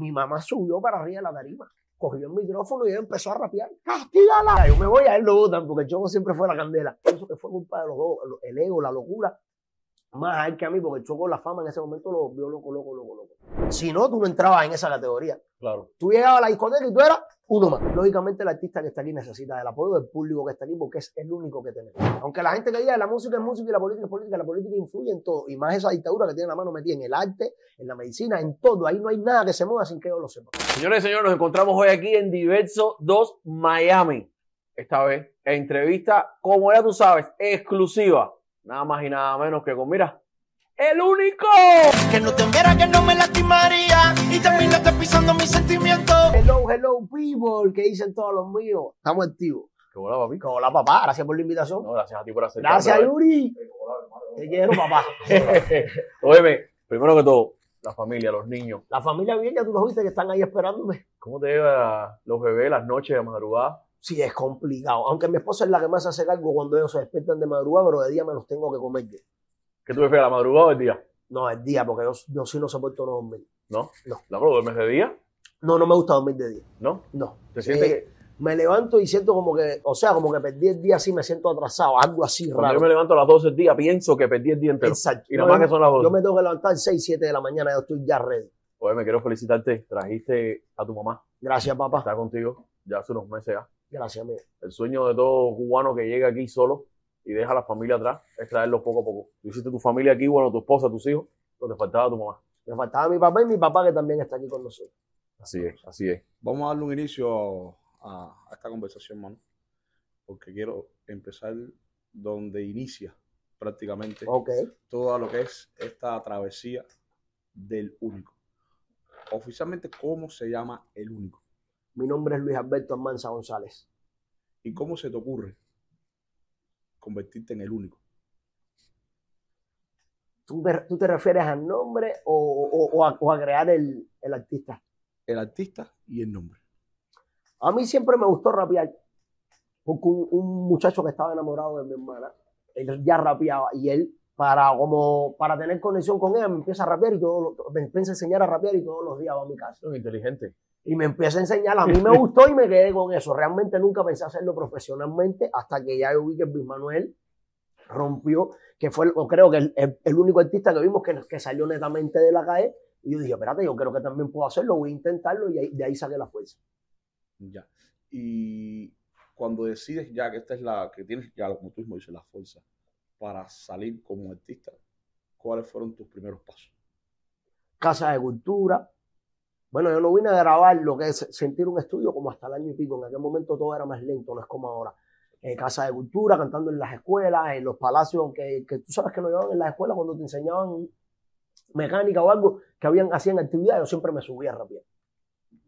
Mi mamá subió para arriba de la tarima, cogió el micrófono y empezó a rapear. ¡Castígala! Yo me voy a él lo votan porque el Choco siempre fue la candela. Eso que fue culpa de los dos, el ego, la locura. Más a él que a mí, porque el Choco la fama en ese momento lo vio loco, loco, loco, loco. Si no, tú no entrabas en esa categoría. Claro. Tú llegabas a la discoteca y tú eras uno más. Lógicamente, el artista que está aquí necesita el apoyo del público que está aquí porque es el único que tenemos. Aunque la gente que diga la música es música y la política es política, la política influye en todo. Y más esa dictadura que tiene la mano metida en el arte, en la medicina, en todo. Ahí no hay nada que se mueva sin que yo lo sepa. Señores y señores, nos encontramos hoy aquí en Diverso 2 Miami. Esta vez, entrevista, como ya tú sabes, exclusiva. Nada más y nada menos que con, mira, el único. Que no te viera que no me lastimaría y terminaste pisando mis sentimientos. Hello, hello, people, que dicen todos los míos. Estamos activos. ¿Qué bola, papi? Hola, papá. Gracias por la invitación. No, gracias a ti por hacer Gracias, Yuri. Te quiero, papá. Óyeme, primero que todo, la familia, los niños. La familia bien, ya tú los viste que están ahí esperándome. ¿Cómo te lleva los bebés las noches de madrugada? Sí, es complicado. Aunque mi esposa es la que más hace cargo cuando ellos se despiertan de madrugada, pero de día me los tengo que comer. ¿Qué tú prefieres, la madrugada o el día? No, el día, porque yo, yo sí no soporto no dormir. ¿No? No. ¿La duermes de día? No, no me gusta dormir de día. ¿No? No. ¿Te sientes Eh, que Me levanto y siento como que, o sea, como que perdí el día así, me siento atrasado, algo así cuando raro. yo me levanto a las 12 del día, pienso que perdí el día entero? Exacto. Y nada más que son las 12. yo me tengo que levantar 6, 7 de la mañana, yo estoy ya ready. Oye, me quiero felicitarte. Trajiste a tu mamá. Gracias, papá. Está contigo ya hace unos meses ya. Gracias, mío. El sueño de todo cubano que llega aquí solo y deja a la familia atrás es traerlos poco a poco. Tú hiciste tu familia aquí, bueno, tu esposa, tus hijos, pero te faltaba tu mamá. Me faltaba mi papá y mi papá que también está aquí con nosotros. Así es, así es. Vamos a darle un inicio a, a esta conversación, mano, porque quiero empezar donde inicia prácticamente Ok. todo lo que es esta travesía del único. Oficialmente, ¿cómo se llama el único? Mi nombre es Luis Alberto Almanza González. ¿Y cómo se te ocurre convertirte en el único? ¿Tú te, tú te refieres al nombre o, o- o a, o a crear el, el artista? El artista y el nombre. A mí siempre me gustó rapear. Porque un, un muchacho que estaba enamorado de mi hermana, él ya rapeaba y él, para, como, para tener conexión con ella, me empieza a rapear y todo, me empieza a enseñar a rapear y todos los días va a mi casa. Son inteligente. Y me empieza a enseñar. A mí me gustó y me quedé con eso. Realmente nunca pensé hacerlo profesionalmente hasta que ya yo vi que Luis Manuel rompió, que fue, o creo que el, el- el único artista que vimos que, que salió netamente de la calle. Y yo dije, espérate, yo creo que también puedo hacerlo, voy a intentarlo y ahí- de ahí saqué la fuerza. Ya. Y cuando decides ya que esta es la que tienes, ya como tú mismo dices, la fuerza para salir como artista, ¿cuáles fueron tus primeros pasos? Casa de Cultura. Bueno, yo no vine a grabar lo que es sentir un estudio como hasta el año y pico. En aquel momento todo era más lento, no es como ahora. Eh, Casa de Cultura, cantando en las escuelas, en los palacios que, que tú sabes que nos llevaban en las escuelas cuando te enseñaban mecánica o algo que habían, hacían actividades, yo siempre me subía rápido.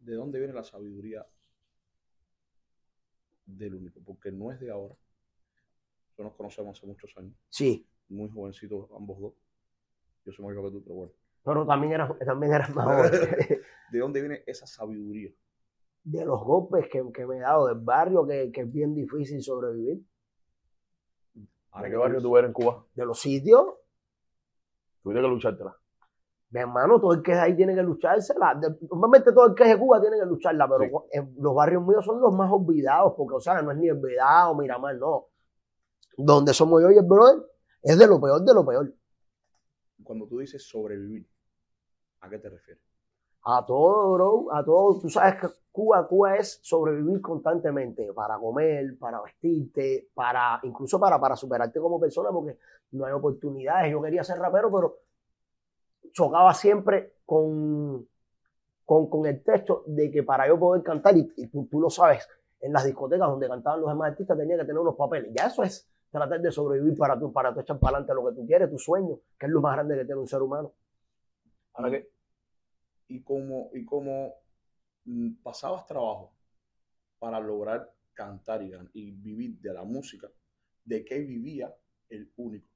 ¿De dónde viene la sabiduría del único? Porque no es de ahora. Nos conocemos hace muchos años, Sí, muy jovencitos ambos dos. Yo soy más que tú, pero bueno. pero también eras, también eras más joven. ¿De dónde viene esa sabiduría? de los golpes que, que me he dado del barrio, que, que es bien difícil sobrevivir. ¿De qué barrio tú eres en Cuba? De los sitios, Tuviste que luchártela. Mi hermano, todo el que es ahí tiene que luchársela. De- Normalmente todo el que es de Cuba tiene que lucharla, pero Sí. en los barrios míos son los más olvidados, porque, o sea, no es ni olvidado, Miramar, no. Donde somos yo y el brother, es de lo peor de lo peor. Cuando tú dices sobrevivir, ¿a qué te refieres? A todo, bro, a todo. Tú sabes que Cuba, Cuba es sobrevivir constantemente para comer, para vestirte, para, incluso para, para superarte como persona, porque no hay oportunidades. Yo quería ser rapero, pero chocaba siempre con, con, con el texto de que para yo poder cantar, y, y tú, tú lo sabes, en las discotecas donde cantaban los demás artistas tenía que tener unos papeles. Ya eso es tratar de sobrevivir para tú, para tú echar para adelante lo que tú quieres, tu sueño, que es lo más grande que tiene un ser humano. Ahora que y cómo, y cómo mm, pasabas trabajo para lograr cantar y vivir de la música, de qué vivía el único.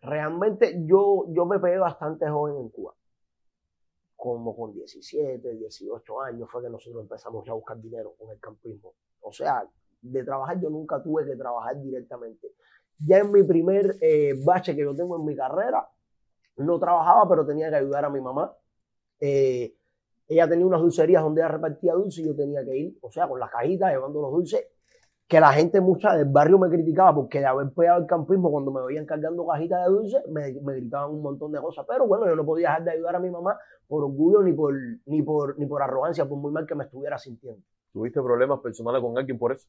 realmente yo, yo me pegué bastante joven en Cuba. Como con 17, 18 años fue que nosotros empezamos ya a buscar dinero con el campismo. O sea, de trabajar yo nunca tuve que trabajar directamente. Ya en mi primer eh, bache que yo tengo en mi carrera, no trabajaba, pero tenía que ayudar a mi mamá. Eh, ella tenía unas dulcerías donde ella repartía dulces y yo tenía que ir, o sea, con las cajitas llevando los dulces, que la gente mucha del barrio me criticaba porque de haber pegado el campismo cuando me veían cargando cajitas de dulces, me, me gritaban un montón de cosas. Pero bueno, yo no podía dejar de ayudar a mi mamá por orgullo ni por, ni por, ni por arrogancia, por muy mal que me estuviera sintiendo. ¿Tuviste problemas personales con alguien por eso?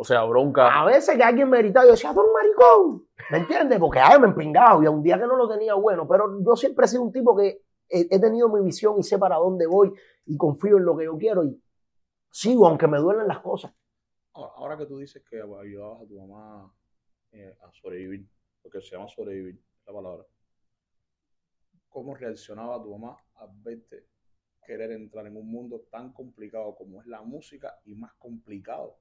O sea, bronca. A veces que alguien me gritaba, yo decía, tú eres un maricón, ¿me entiendes? Porque a me empingaba, había un día que no lo tenía bueno, pero yo siempre he sido un tipo que he, he tenido mi visión y sé para dónde voy y confío en lo que yo quiero y sigo, aunque me duelen las cosas. Ahora, ahora que tú dices que ayudabas a tu mamá eh, a sobrevivir, porque se llama sobrevivir la palabra, ¿cómo reaccionaba tu mamá al verte querer entrar en un mundo tan complicado como es la música y más complicado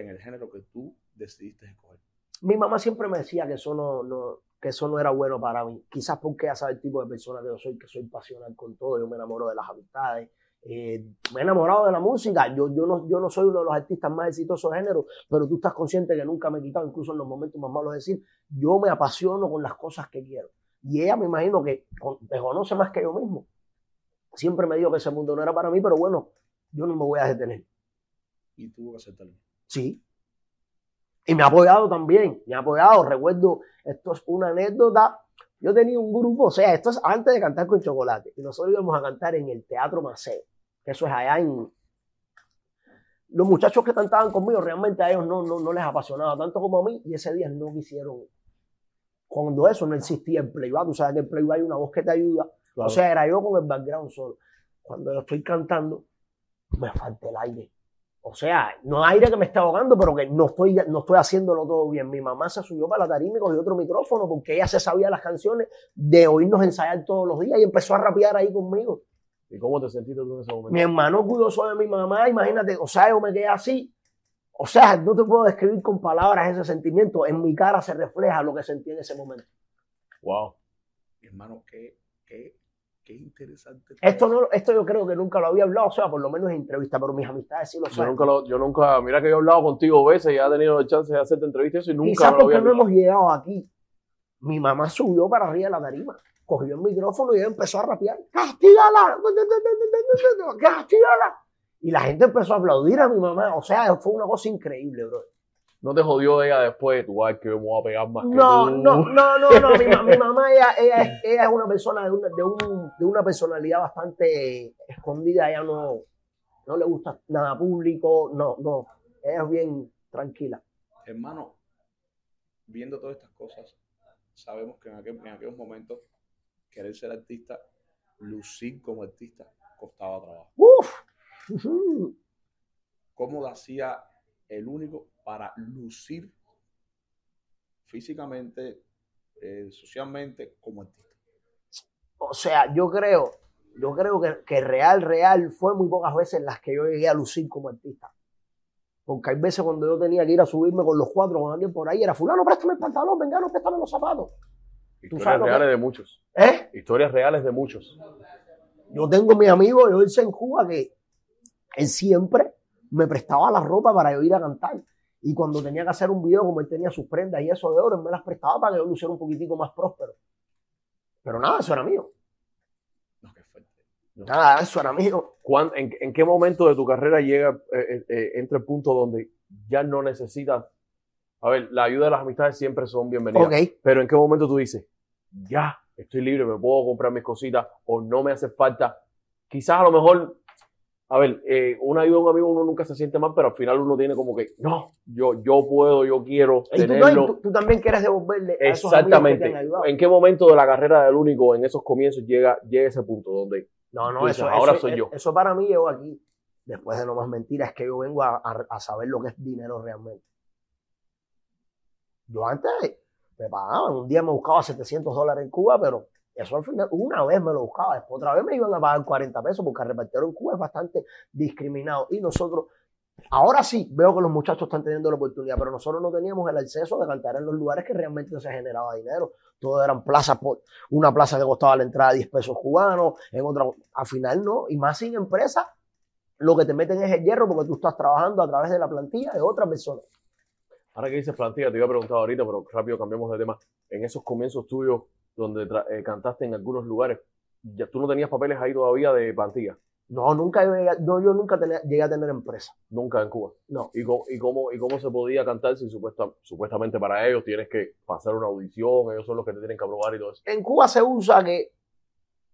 en el género que tú decidiste escoger? Mi mamá siempre me decía que eso no, no, que eso no era bueno para mí. Quizás porque ella sabe el tipo de persona que yo soy, que soy pasional con todo, yo me enamoro de las amistades, eh, me he enamorado de la música. Yo, yo, no, yo no soy uno de los artistas más exitosos de género, pero tú estás consciente que nunca me he quitado, incluso en los momentos más malos, de decir, yo me apasiono con las cosas que quiero. Y ella me imagino que me conoce más que yo mismo. Siempre me dijo que ese mundo no era para mí, pero bueno, yo no me voy a detener. Y tuvo que aceptarlo. Sí. Y me ha apoyado también, me ha apoyado. Recuerdo, esto es una anécdota. Yo tenía un grupo, o sea, esto es antes de cantar con chocolate. Y nosotros íbamos a cantar en el Teatro Maceo, que eso es allá en. Los muchachos que cantaban conmigo, realmente a ellos no, no, no les apasionaba tanto como a mí, y ese día no quisieron. Cuando eso no existía el playback, tú sabes que el playback hay una voz que te ayuda. Claro. O sea, era yo con el background solo. Cuando yo estoy cantando, me falta el aire. O sea, no aire que me está ahogando, pero que no estoy, no estoy haciéndolo todo bien. Mi mamá se subió para la tarima y cogió otro micrófono porque ella se sabía las canciones de oírnos ensayar todos los días y empezó a rapear ahí conmigo. ¿Y cómo te sentiste tú en ese momento? Mi hermano cuidoso de mi mamá, imagínate, o sea, yo me quedé así. O sea, no te puedo describir con palabras ese sentimiento. En mi cara se refleja lo que sentí en ese momento. Wow. Hermano, qué, qué, qué interesante. Esto, no, esto yo creo que nunca lo había hablado, o sea, por lo menos en entrevista, pero mis amistades sí lo Yo saben. nunca, lo, yo nunca, mira que yo he hablado contigo veces y he tenido la chance de hacerte entrevistas y nunca Quizás lo había no hemos llegado aquí. Mi mamá subió para arriba de la tarima, cogió el micrófono y empezó a rapear. ¡Castígala! ¡Castígala! Y la gente empezó a aplaudir a mi mamá. O sea, fue una cosa increíble, bro. No te jodió ella después, tú vas que me voy a pegar más que No, tú. no, no, no, no. Mi, ma- mi mamá, ella, ella, es, ella es una persona de una, de, un- de una personalidad bastante escondida. Ella no, no le gusta nada público. No, no. Ella es bien tranquila. Hermano, viendo todas estas cosas, sabemos que en, aquel- en aquellos momentos querer ser artista, lucir como artista, costaba trabajo. ¡Uf! ¿Cómo hacía el único para lucir físicamente, eh, socialmente como artista? O sea, yo creo, yo creo que, que real, real, fue muy pocas veces las que yo llegué a lucir como artista. Porque hay veces cuando yo tenía que ir a subirme con los cuatro con alguien por ahí, era fulano, préstame el pantalón, vengano, préstame los zapatos. Historias que- reales de muchos. ¿Eh? Historias reales de muchos. Yo tengo mi amigo Joelce en Cuba que él siempre me prestaba la ropa para yo ir a cantar. Y cuando tenía que hacer un video, como él tenía sus prendas y eso de oro, él me las prestaba para que yo luciera un poquitico más próspero. Pero nada, eso era mío. No, qué fuerte. Nada, eso era mío. ¿Cuán- en, en qué momento de tu carrera llega, eh, eh, eh, entra el punto donde ya no necesitas? A ver, la ayuda de las amistades siempre son bienvenidas. Ok. Pero ¿en qué momento tú dices, ya, estoy libre, me puedo comprar mis cositas o no me hace falta? Quizás a lo mejor, a ver, eh, una ayuda de un amigo uno nunca se siente mal, pero al final uno tiene como que, no, yo, yo puedo, yo quiero Y tú, tenerlo. tú- tú también quieres devolverle a esos amigos que te Exactamente. han ayudado. ¿En qué momento de la carrera del único, en esos comienzos, llega, llega ese punto donde No, no, dices, eso, ahora eso- soy yo. Eso para mí llegó aquí. Después de no más mentiras, es que yo vengo a, a- a saber lo que es dinero realmente. Yo antes me pagaban, un día me buscaba 700 dólares en Cuba, pero eso al final, una vez me lo buscaba, después otra vez me iban a pagar 40 pesos, porque el repartidor en Cuba es bastante discriminado. Y nosotros, ahora sí, veo que los muchachos están teniendo la oportunidad, pero nosotros no teníamos el acceso de cantar en los lugares que realmente se generaba dinero. Todo eran plazas por, una plaza que costaba la entrada 10 pesos cubanos, en otra, al final no, y más sin empresa, lo que te meten es el hierro porque tú estás trabajando a través de la plantilla de otra persona. Ahora que dices plantilla, te iba a preguntar ahorita, pero rápido cambiamos de tema. En esos comienzos tuyos, donde tra- eh, cantaste en algunos lugares, ya tú no tenías papeles ahí todavía de plantilla. No, nunca no, yo nunca tenía- llegué a tener empresa. Nunca en Cuba. No. ¿Y cómo, y cómo, y cómo se podía cantar si supuesta- supuestamente para ellos tienes que pasar una audición, ellos son los que te tienen que aprobar y todo eso? En Cuba se usa que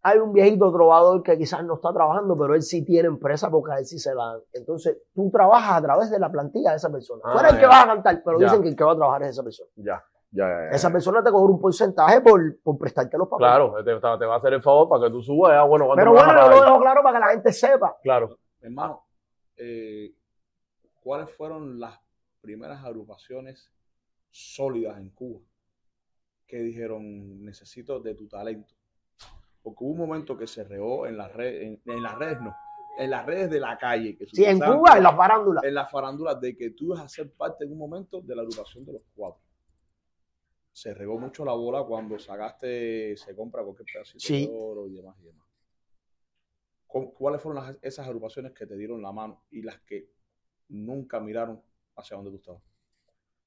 hay un viejito trovador que quizás no está trabajando, pero él sí tiene empresa porque a él sí se la dan. Entonces, tú trabajas a través de la plantilla de esa persona. Ah, tú eres el que ya. vas a cantar, pero Ya. dicen que el que va a trabajar es esa persona. Ya, ya, ya. ya. Esa persona te cobra un porcentaje por, por prestarte los papeles. Claro, te, te va a hacer el favor para que tú subas. Ya, bueno, ¿cuánto Pero bueno, a yo lo dejo claro para que la gente sepa. Claro. Hermano, eh, ¿cuáles fueron las primeras agrupaciones sólidas en Cuba que dijeron necesito de tu talento? Porque hubo un momento que se regó en las redes, en, en las redes no, en las redes de la calle. Que Sí, en Cuba, en las farándulas. en las farándulas de que tú ibas a ser parte en un momento de la agrupación de los cuatro. Se regó mucho la bola cuando sacaste, se compra cualquier pedacito Sí. de oro y demás y demás. ¿Cu- ¿Cuáles fueron las- esas agrupaciones que te dieron la mano y las que nunca miraron hacia donde tú estabas?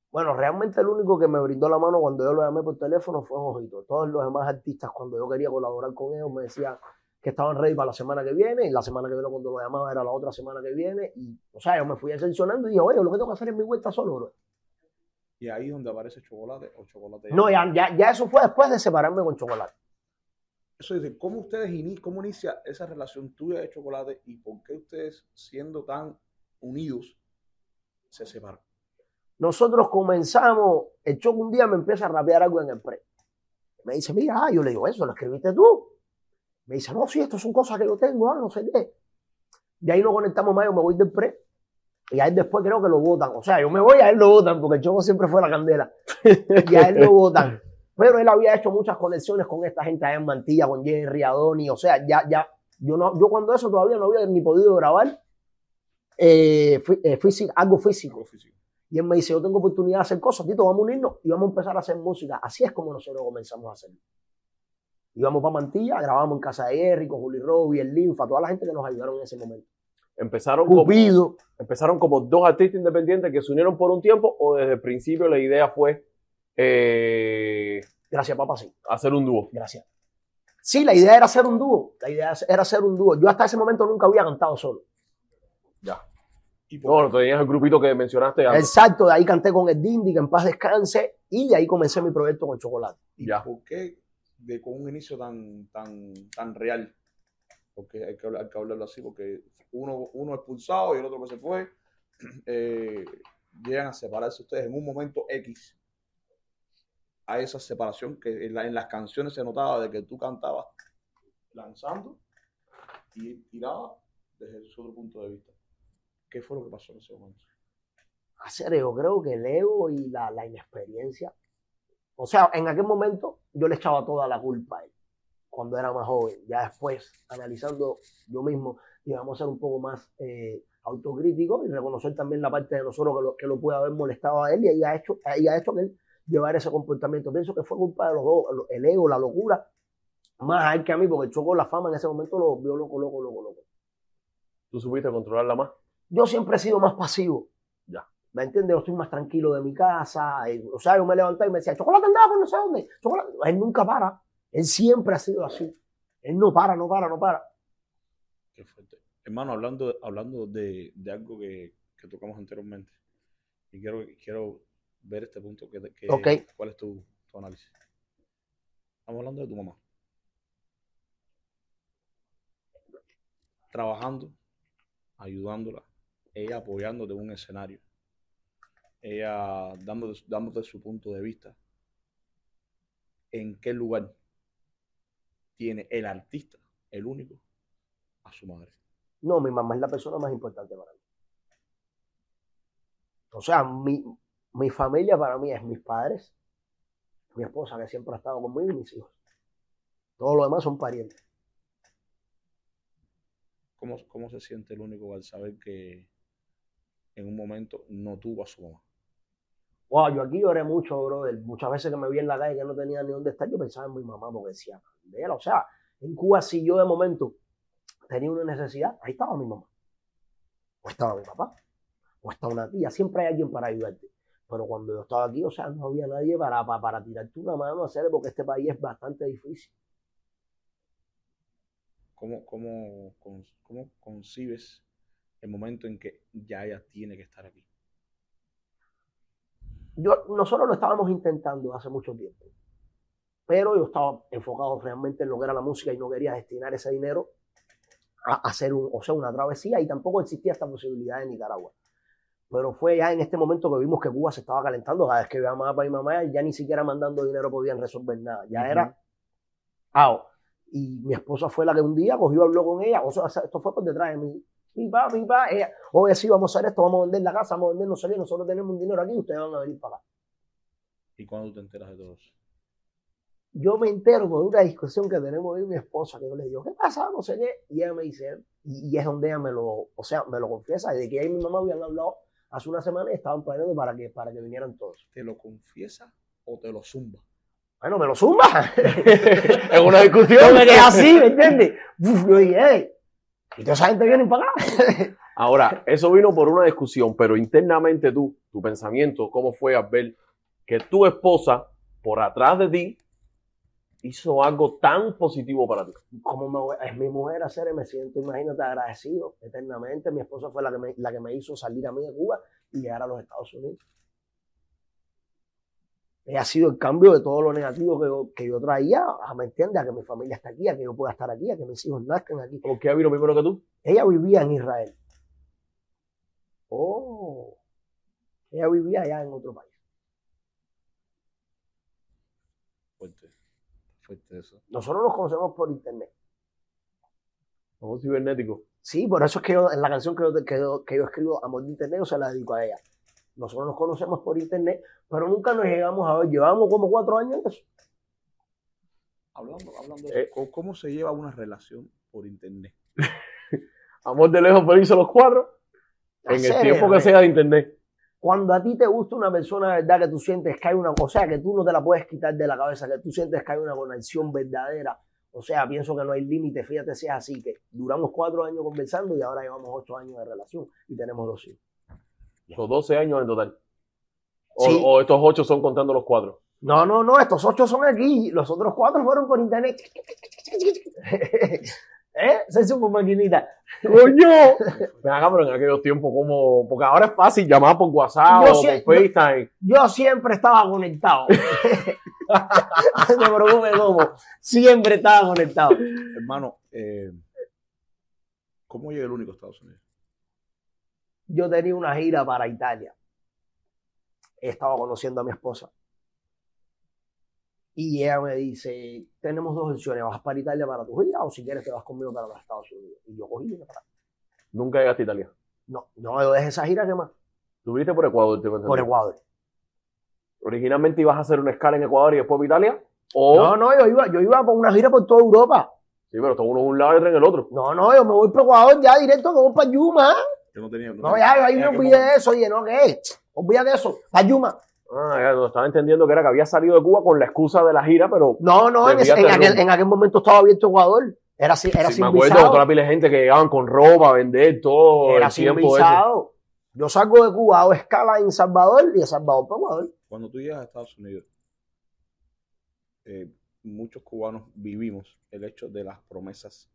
Bueno, realmente el único que me brindó la mano cuando yo lo llamé por teléfono fue Ojito. Todos los demás artistas, cuando yo quería colaborar con ellos, me decían que estaban ready para la semana que viene. Y la semana que viene, cuando lo llamaba, era la otra semana que viene. Y, o sea, yo me fui ascensionando y dije, oye, lo que tengo que hacer es mi vuelta solo, bro. Y ahí es donde aparece chocolate o chocolate. No, ya, ya, ya eso fue después de separarme con Chocolate. Eso dice, ¿cómo ustedes ini- cómo inicia esa relación tuya de chocolate y por qué ustedes, siendo tan unidos, se separan? Nosotros comenzamos, el Choco un día me empieza a rapear algo en el pre. Me dice, mira, ah, yo le digo, eso lo escribiste tú. Me dice, no, sí, esto son cosas que yo tengo, ah, no sé qué. De ahí nos conectamos más, yo me voy del pre. Y a él después creo que lo votan. O sea, yo me voy, a él lo votan, porque el Choco siempre fue la candela. y a él lo votan. Pero él había hecho muchas conexiones con esta gente allá en Mantilla, con Jerry, Adoni. O sea, ya, ya, yo no, yo cuando eso todavía no había ni podido grabar eh, fí- eh, físico- algo físico. Algo físico. Y él me dice, yo tengo oportunidad de hacer cosas, Tito, vamos a unirnos y vamos a empezar a hacer música. Así es como nosotros comenzamos a hacerlo. Íbamos para Mantilla, grabamos en casa de Jerry, con Juli Robbie, el Linfa, toda la gente que nos ayudaron en ese momento. Empezaron como, Cupido. empezaron como dos artistas independientes que se unieron por un tiempo o desde el principio la idea fue eh, Gracias, papá, sí. hacer un dúo. Gracias. Sí, la idea era hacer un dúo. La idea era hacer un dúo. Yo hasta ese momento nunca había cantado solo. Ya. ¿Y por No, tenías el grupito que mencionaste antes. Exacto, de ahí canté con el Dindy, que en paz descanse, y de ahí comencé mi proyecto con Chocolate. ¿Y Ya. por qué de, con un inicio tan, tan, tan real? Porque hay que, hablarlo así, porque uno, uno expulsado y el otro que se fue, eh, llegan a separarse ustedes en un momento X. A esa separación que en, la- en las canciones se notaba de que tú cantabas lanzando y tiraba desde su otro punto de vista. ¿Qué fue lo que pasó en ese momento? hacer, yo creo que el ego y la inexperiencia. O sea, en aquel momento yo le echaba toda la culpa a él, cuando era más joven. Ya después, analizando yo mismo, íbamos a ser un poco más eh, autocríticos y reconocer también la parte de nosotros que lo, que lo puede haber molestado a él y ahí ha hecho, ahí ha hecho que él llevar ese comportamiento. Pienso que fue culpa de los dos, el ego, la locura, más a él que a mí, porque el Choco la fama en ese momento lo vio loco, loco, loco, loco. Tú supiste controlarla más. Yo siempre he sido más pasivo. Ya. ¿Me entiendes? Yo estoy más tranquilo de mi casa. eh, O sea, yo me levantaba y me decía, chocolate andaba con no sé dónde. Chocolate. Él nunca para. Él siempre ha sido así. Él no para, no para, no para. Qué fuerte. Hermano, hablando, hablando de, de algo que, que tocamos anteriormente, y quiero, quiero ver este punto. Que, que-. ¿Cuál es tu, tu análisis? Estamos hablando de tu mamá. Trabajando, ayudándola, ella apoyándote en un escenario, ella dándote, dándote su punto de vista. ¿En qué lugar tiene el artista, el único, a su madre? No, mi mamá es la persona más importante para mí. O sea, mi, mi familia para mí es mis padres, mi esposa que siempre ha estado conmigo y mis hijos. Todo lo demás son parientes. ¿Cómo, ¿Cómo se siente el único al saber que en un momento no tuvo a su mamá? Wow, yo aquí lloré mucho, brother. Muchas veces que me vi en la calle que no tenía ni dónde estar, yo pensaba en mi mamá porque decía, O sea, en Cuba si yo de momento tenía una necesidad, ahí estaba mi mamá. O estaba mi papá, o estaba una tía, siempre hay alguien para ayudarte. Pero cuando yo estaba aquí, o sea, no había nadie para, para, para tirarte una mano a hacer, porque este país es bastante difícil. ¿cómo, cómo, cómo concibes el momento en que ya ella tiene que estar aquí? Yo, nosotros lo estábamos intentando hace mucho tiempo, pero yo estaba enfocado realmente en lo que era la música y no quería destinar ese dinero a hacer un, o sea, una travesía y tampoco existía esta posibilidad en Nicaragua. Pero fue ya en este momento que vimos que Cuba se estaba calentando. Cada vez que veíamos a papá y mamá, ya ni siquiera mandando dinero podían resolver nada. Ya era ao. Y mi esposa fue la que un día cogió, habló con ella. O sea, esto fue por detrás de mí. Mi pa, mi pa, ella, oye, sí, vamos a hacer esto, vamos a vender la casa, vamos a vender no sé qué, nosotros tenemos un dinero aquí, ustedes van a venir para acá. ¿Y cuándo te enteras de todo eso? Yo me entero por una discusión que tenemos yo y mi esposa, que yo le digo, ¿qué pasa? No sé qué. Y ella me dice, y, y es donde ella me lo, o sea, me lo confiesa, de que ella y mi mamá habían hablado hace una semana y estaban planeando para que, para que vinieran todos. ¿Te lo confiesa o te lo zumba? Bueno, me lo zumba. es una Yo discusión. me quedé así, ¿me entiendes? Uf, yo dije, hey, y toda esa gente viene para acá. Ahora, eso vino por una discusión, pero internamente tú, tu pensamiento, ¿cómo fue al ver que tu esposa, por atrás de ti, hizo algo tan positivo para ti? Me voy- es mi mujer hacer, me siento, imagínate, agradecido eternamente. Mi esposa fue la que, me, la que me hizo salir a mí de Cuba y llegar a los Estados Unidos. Ha sido el cambio de todo lo negativo que yo, que yo traía, a, ¿me entiendes? A que mi familia está aquí, a que yo pueda estar aquí, a que mis hijos nazcan aquí. ¿Por qué vino primero que tú? Ella vivía en Israel, Oh, ella vivía allá en otro país. Fuerte. Fuerte eso. Nosotros nos conocemos por internet. somos cibernéticos. Sí, por eso es que yo, en la canción que yo, que yo, que yo escribo, Amor de Internet, yo se la dedico a ella. Nosotros nos conocemos por internet, pero nunca nos llegamos a ver. Llevamos como cuatro años en eso. Hablando, hablando de Eh. eso, ¿cómo- ¿cómo se lleva una relación por internet? Amor de lejos, pero hizo los cuatro. La En el tiempo que sea de internet. Cuando a ti te gusta una persona verdad que tú sientes que hay una cosa que tú no te la puedes quitar de la cabeza, que tú sientes que hay una conexión verdadera. O sea, pienso que no hay límite, fíjate si es así, que duramos cuatro años conversando y ahora llevamos ocho años de relación y tenemos dos hijos. Son 12 años en total. O, Sí. o estos 8 son contando los cuatro. No, no, no, estos ocho son aquí, los otros cuatro fueron por internet. ¿Eh? Soy super maquinita. ¡Coño! Ven acá, pero en aquellos tiempos, como. Porque ahora es fácil llamar por WhatsApp Yo o por FaceTime. Yo siempre estaba conectado. no te preocupes, cómo. Siempre estaba conectado. Hermano, eh, ¿cómo llega el único a Estados Unidos? Yo tenía una gira para Italia. Estaba conociendo a mi esposa. Y ella me dice, tenemos dos opciones, vas para Italia para tu gira o si quieres te vas conmigo para los Estados Unidos. Y yo cogí y para Nunca llegaste a Italia. No, no, yo dejé esa gira que más. Tú viniste por Ecuador, te Por Ecuador. Originalmente ibas a hacer una escala en Ecuador y después por Italia. O. No, no, yo iba, yo iba por una gira por toda Europa. Sí, pero está uno en un lado y otro en el otro. No, no, yo me voy para Ecuador ya directo, que voy para Yuma. Yo no tenía. No, ya, yo ahí me olvidé de eso. Oye, no, ¿qué? Olvídate de eso. Para Yuma. Ah, ya, no, estaba entendiendo que era que había salido de Cuba con la excusa de la gira, pero. No, no, en, ese- aquel, en aquel momento estaba abierto Ecuador. Era así, era Sí, sin me acuerdo visado. de toda la pila de gente que llegaban con ropa a vender todo Era el sin tiempo ese. visado. Yo salgo de Cuba, hago escala en Salvador y de Salvador para Ecuador. Cuando tú llegas a Estados Unidos, eh, muchos cubanos vivimos el hecho de las promesas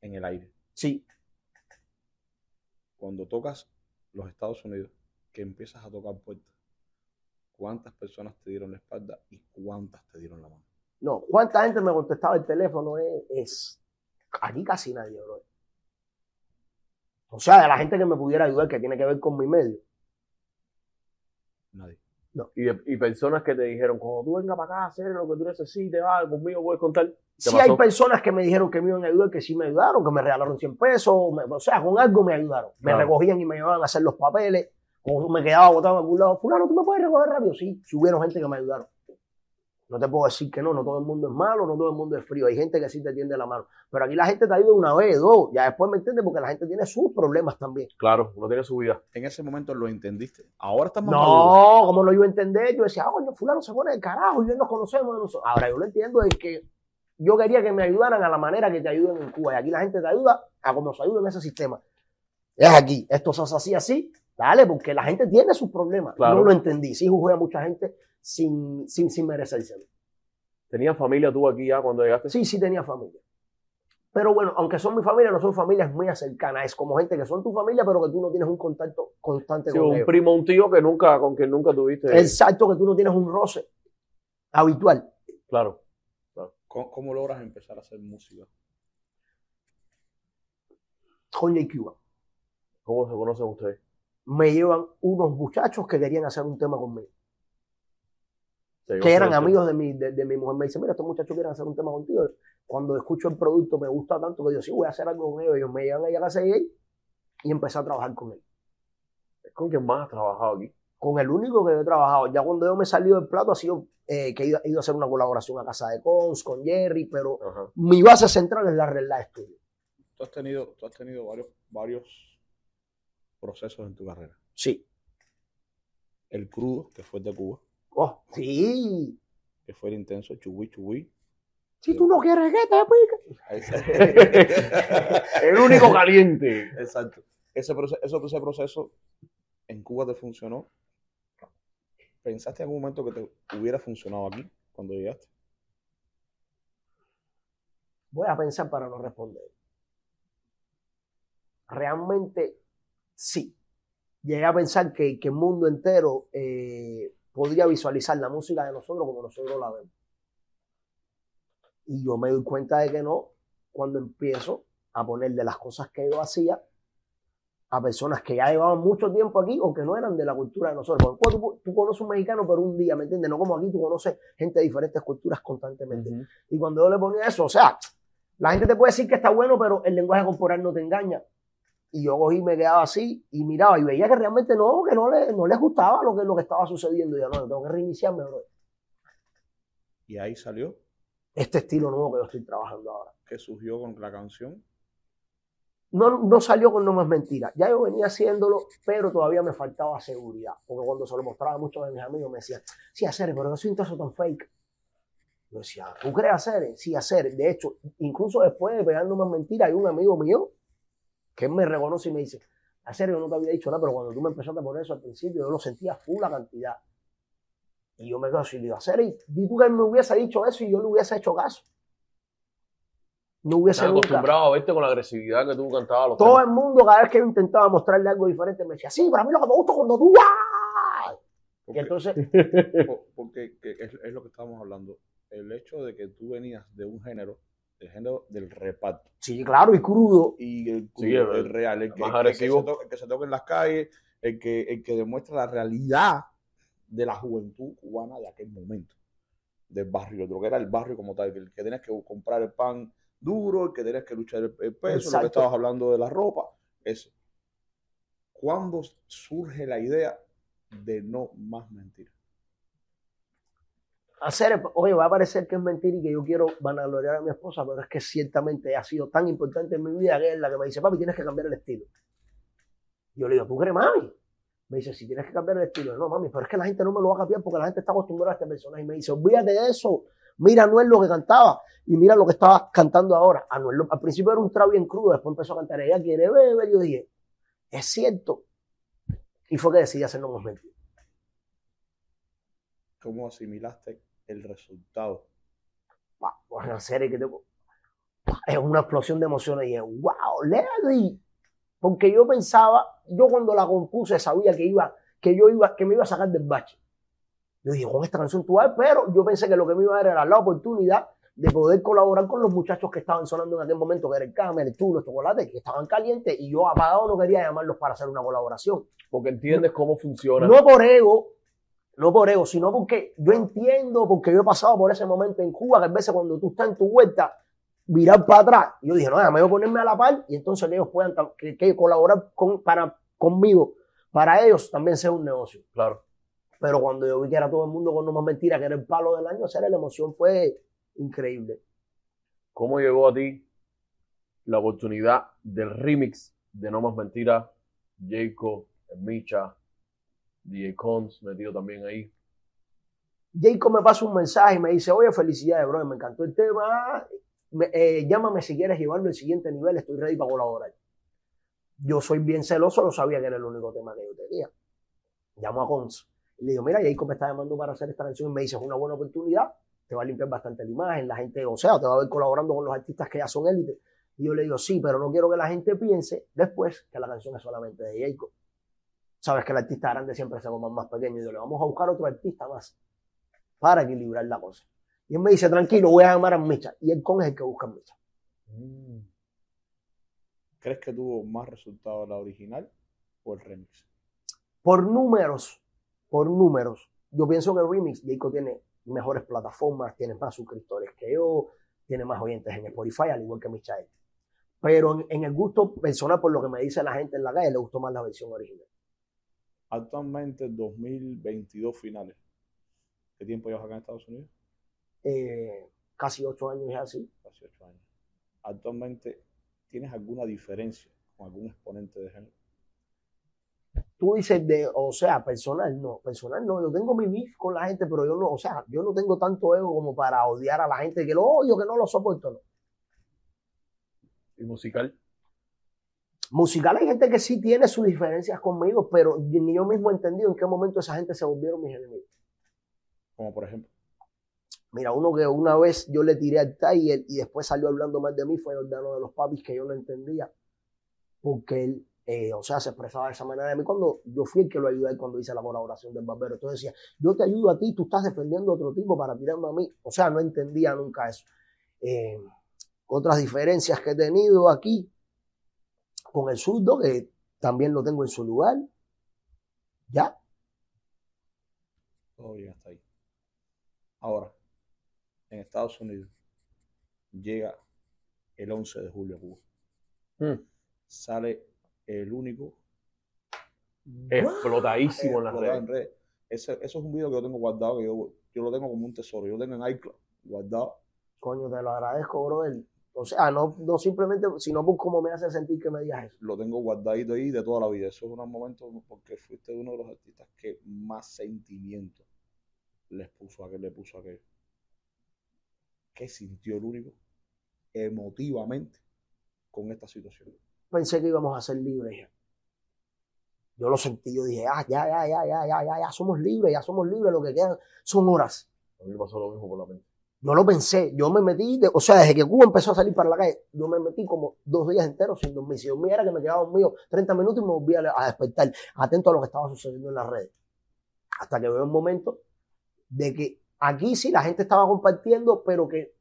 en el aire. Sí. Cuando tocas los Estados Unidos, que empiezas a tocar puertas, ¿cuántas personas te dieron la espalda y cuántas te dieron la mano? No, ¿cuánta gente me contestaba el teléfono? Es, es- aquí casi nadie, bro. O sea, de la gente que me pudiera ayudar, que tiene que ver con mi medio. Nadie. Y, de- y personas que te dijeron, cuando tú vengas para acá a hacer lo que tú necesites, va, conmigo puedes contar. ¿Qué Sí pasó? hay personas que me dijeron que me iban a ayudar, que sí me ayudaron, que me regalaron 100 pesos, me- o sea, con algo me ayudaron. Me Claro. recogían y me llevaban a hacer los papeles, o me quedaba botado en algún lado. Fulano, ¿tú me puedes recoger rápido? Sí, sí hubieron gente que me ayudaron. No te puedo decir que no, no todo el mundo es malo, no todo el mundo es frío. Hay gente que sí te tiende la mano. Pero aquí la gente te ayuda una vez, dos, ya después me entiendes, porque la gente tiene sus problemas también. Claro, uno tiene su vida. En ese momento lo entendiste. Ahora estás más maduro. No, como lo iba a entender? Yo decía, ah, coño, fulano se pone el carajo, y yo nos conocemos de nosotros. Ahora yo lo entiendo, es que yo quería que me ayudaran a la manera que te ayuden en Cuba. Y aquí la gente te ayuda a como se ayuda en ese sistema. Es aquí, esto se hace así, así, dale, porque la gente tiene sus problemas. Claro. No lo entendí. Sí juzgué a mucha gente sin, sin, sin merecérselo. ¿Tenías familia tú aquí ya cuando llegaste? Sí, sí tenía familia. Pero bueno, aunque son mi familia, no son familias muy cercanas. Es como gente que son tu familia, pero que tú no tienes un contacto constante Sí, con un ellos. primo, un tío que nunca, con quien nunca tuviste. Exacto, que tú no tienes un roce habitual. Claro. ¿Cómo, cómo logras empezar a hacer música? Con J. Cuba. ¿Cómo se conocen ustedes? Me llevan unos muchachos que querían hacer un tema conmigo. Que eran amigos de mi, de, de mi mujer. Me dice, mira, estos muchachos quieren hacer un tema contigo. Cuando escucho el producto me gusta tanto que yo sí voy a hacer algo con ellos. Ellos me llevan a casa de él y empecé a trabajar con él. Es con quien más has trabajado aquí. Con el único que yo he trabajado. Ya cuando yo me he salido del plato ha sido eh, que he ido, he ido a hacer una colaboración a casa de Cons, con Jerry, pero Ajá. mi base central es la Red Studio. Tú has tenido, tú has tenido varios, varios procesos en tu carrera. Sí. El crudo, que fue el de Cuba, Oh, sí. que fue el intenso, Chubui Chubui. Si tú no quieres que te pique. El único caliente. Exacto. Ese proceso, eso- ese proceso en Cuba te funcionó. ¿Pensaste en algún momento que te hubiera funcionado aquí cuando llegaste? Voy a pensar para no responder. Realmente sí. Llegué a pensar que, que el mundo entero eh, podría visualizar la música de nosotros como nosotros la vemos. Y yo me doy cuenta de que no cuando empiezo a ponerle las cosas que yo hacía a personas que ya llevaban mucho tiempo aquí o que no eran de la cultura de nosotros. Porque tú, tú conoces un mexicano por un día, ¿me entiendes? No como aquí tú conoces gente de diferentes culturas constantemente. Y cuando yo le ponía eso, o sea, la gente te puede decir que está bueno, pero el lenguaje corporal no te engaña. Y yo cogí, me quedaba así y miraba y veía que realmente no, que no, le, no les gustaba lo que, lo que estaba sucediendo. Y yo, no, yo tengo que reiniciarme, bro. Y ahí salió Este estilo nuevo que yo estoy trabajando ahora. que surgió con la canción. No, no salió con no más mentira. Ya yo venía haciéndolo, pero todavía me faltaba seguridad. Porque cuando se lo mostraba a muchos de mis amigos, me decían, sí, hacer, pero yo soy un trozo tan fake. Yo decía, ¿tú crees hacer? Sí, hacer. De hecho, incluso después de pegar no más mentira, hay un amigo mío que él me reconoce y me dice, hacer, yo no te había dicho nada, pero cuando tú me empezaste a poner eso al principio, yo lo sentía full la cantidad. Y yo me quedo así, digo, hacer, y di tú que él me hubiese dicho eso y yo le hubiese hecho caso. No hubiese Están nunca. acostumbrados a verte con la agresividad que tú cantabas los Todo temas. el mundo, cada vez que yo intentaba mostrarle algo diferente, me decía, sí, pero a mí lo que me gusta es cuando tú ¡ah!". Y Porque, entonces, po- porque que es, es lo que estábamos hablando. El hecho de que tú venías de un género, el género del reparto. sí, claro, y crudo. Y el, Sí, el, el- real, el que, más que agresivo. el que se toca en las calles, el que, el que demuestra la realidad de la juventud cubana de aquel momento, del barrio, lo que era el barrio como tal, que el que tenías que comprar el pan duro, el que tenías que luchar el, el peso, lo que estabas hablando de la ropa, eso. ¿Cuándo surge la idea de no más mentiras? Hacer, oye, va a parecer que es mentira y que yo quiero vanagloriar a mi esposa, pero es que ciertamente ha sido tan importante en mi vida que es la que me dice, papi, tienes que cambiar el estilo. Yo le digo, ¿tú crees, mami? Me dice, si tienes que cambiar el estilo. No, mami, pero es que la gente no me lo va a cambiar porque la gente está acostumbrada a este personaje. Y me dice, olvídate de eso. Mira a Anuel lo que cantaba y mira lo que estaba cantando ahora. Al principio era un trap bien crudo, después empezó a cantar, ella quiere beber. Yo dije, es cierto. Y fue que decidí hacer No Más Mentiras. ¿Cómo asimilaste el resultado? pa, una serie que te... es una explosión de emociones y es, wow, Lady. Porque yo pensaba, yo cuando la compuse sabía que iba, que yo iba, que me iba a sacar del bache. Yo dije, con esta canción tú vas, pero yo pensé que lo que me iba a dar era la oportunidad de poder colaborar con los muchachos que estaban sonando en aquel momento, que era el Camel, el Tulo, el Chocolate, que estaban calientes, y yo apagado no quería llamarlos para hacer una colaboración. Porque entiendes cómo funciona. No por ego, no por ego, sino porque yo entiendo, porque yo he pasado por ese momento en Cuba, que a veces cuando tú estás en tu vuelta, virar para atrás. Yo dije, no, me voy a ponerme a la par y entonces ellos puedan que, que colaborar con, para, conmigo. Para ellos también sea un negocio. Claro. Pero cuando yo vi que era todo el mundo con no más mentiras, que era el palo del año, hacer la emoción fue increíble. ¿Cómo llegó a ti la oportunidad del remix de No Más Mentiras? Jacob, Micha, DJ Cons metido también ahí. Jacob me pasa un mensaje y me dice, oye, felicidades, bro, me encantó el tema. Eh, llámame si quieres llevarlo al siguiente nivel, estoy ready para colaborar. Yo soy bien celoso, no sabía que era el único tema que yo tenía. Llamo a Cons y le digo, mira, Jacob me está llamando para hacer esta canción y me dice, es una buena oportunidad, te va a limpiar bastante la imagen, la gente, o sea, te va a ver colaborando con los artistas que ya son élite. Y yo le digo, sí, pero no quiero que la gente piense después que la canción es solamente de Jacob. Sabes que el artista grande siempre se come más pequeño. Y yo le vamos a buscar otro artista más para equilibrar la cosa. Y él me dice, tranquilo, voy a llamar a Micha. Y el con es el que busca a Micha. Mm. ¿Crees que tuvo más resultados la original o el remix? Por números, por números, yo pienso que el remix, Jacob tiene mejores plataformas, tiene más suscriptores que yo, tiene más oyentes en Spotify, al igual que Michael. Pero en, en el gusto personal, por lo que me dice la gente en la calle, le gustó más la versión original. Actualmente 2022 finales. ¿Qué tiempo llevas acá en Estados Unidos? Eh, casi ocho años ya así. Casi ocho años. Actualmente, ¿tienes alguna diferencia con algún exponente de género? Tú dices de, o sea, personal, no, personal no, yo tengo mi beef con la gente, pero yo no, o sea, yo no tengo tanto ego como para odiar a la gente que lo odio, que no lo soporto, no. ¿Y musical? Musical hay gente que sí tiene sus diferencias conmigo, pero ni yo mismo he entendido en qué momento esa gente se volvieron mis enemigos. Como por ejemplo. Mira, uno que una vez yo le tiré al Tiger y después salió hablando mal de mí fue Jordano de los Papis, que yo no entendía, porque él, eh, o sea, se expresaba de esa manera de mí cuando yo fui el que lo ayudé cuando hice la colaboración del barbero. Entonces decía, yo te ayudo a ti, tú estás defendiendo a otro tipo para tirarme a mí. O sea, no entendía nunca eso. Eh, otras diferencias que he tenido aquí con el zurdo, que también lo tengo en su lugar. Ya, Todo bien hasta ahí. Ahora, en Estados Unidos, llega el 11 de julio a Cuba. Mm. Sale el único Explotadísimo en las redes. en redes. Ese- eso es un video que yo tengo guardado, que yo, yo lo tengo como un tesoro. Yo lo tengo en iCloud guardado. coño, te lo agradezco, brother. O sea, no, no simplemente, sino por cómo me hace sentir que me digas eso. Lo tengo guardadito ahí de toda la vida. Eso es un momento porque fuiste uno de los artistas que más sentimiento les puso a aquel, le puso a aquel. ¿Qué sintió el único emotivamente con esta situación? Pensé que íbamos a ser libres ya. Yo lo sentí, yo dije, ah, ya, ya, ya, ya, ya, ya, ya somos libres, ya somos libres, lo que quedan son horas. A mí me pasó lo mismo por la mente. Yo lo pensé, yo me metí, de- o sea, desde que Cuba empezó a salir para la calle, yo me metí como dos días enteros sin dormir. Si que me quedaba dormido 30 minutos y me volvía a despertar, atento a lo que estaba sucediendo en las redes. Hasta que veo un momento de que aquí sí la gente estaba compartiendo, pero que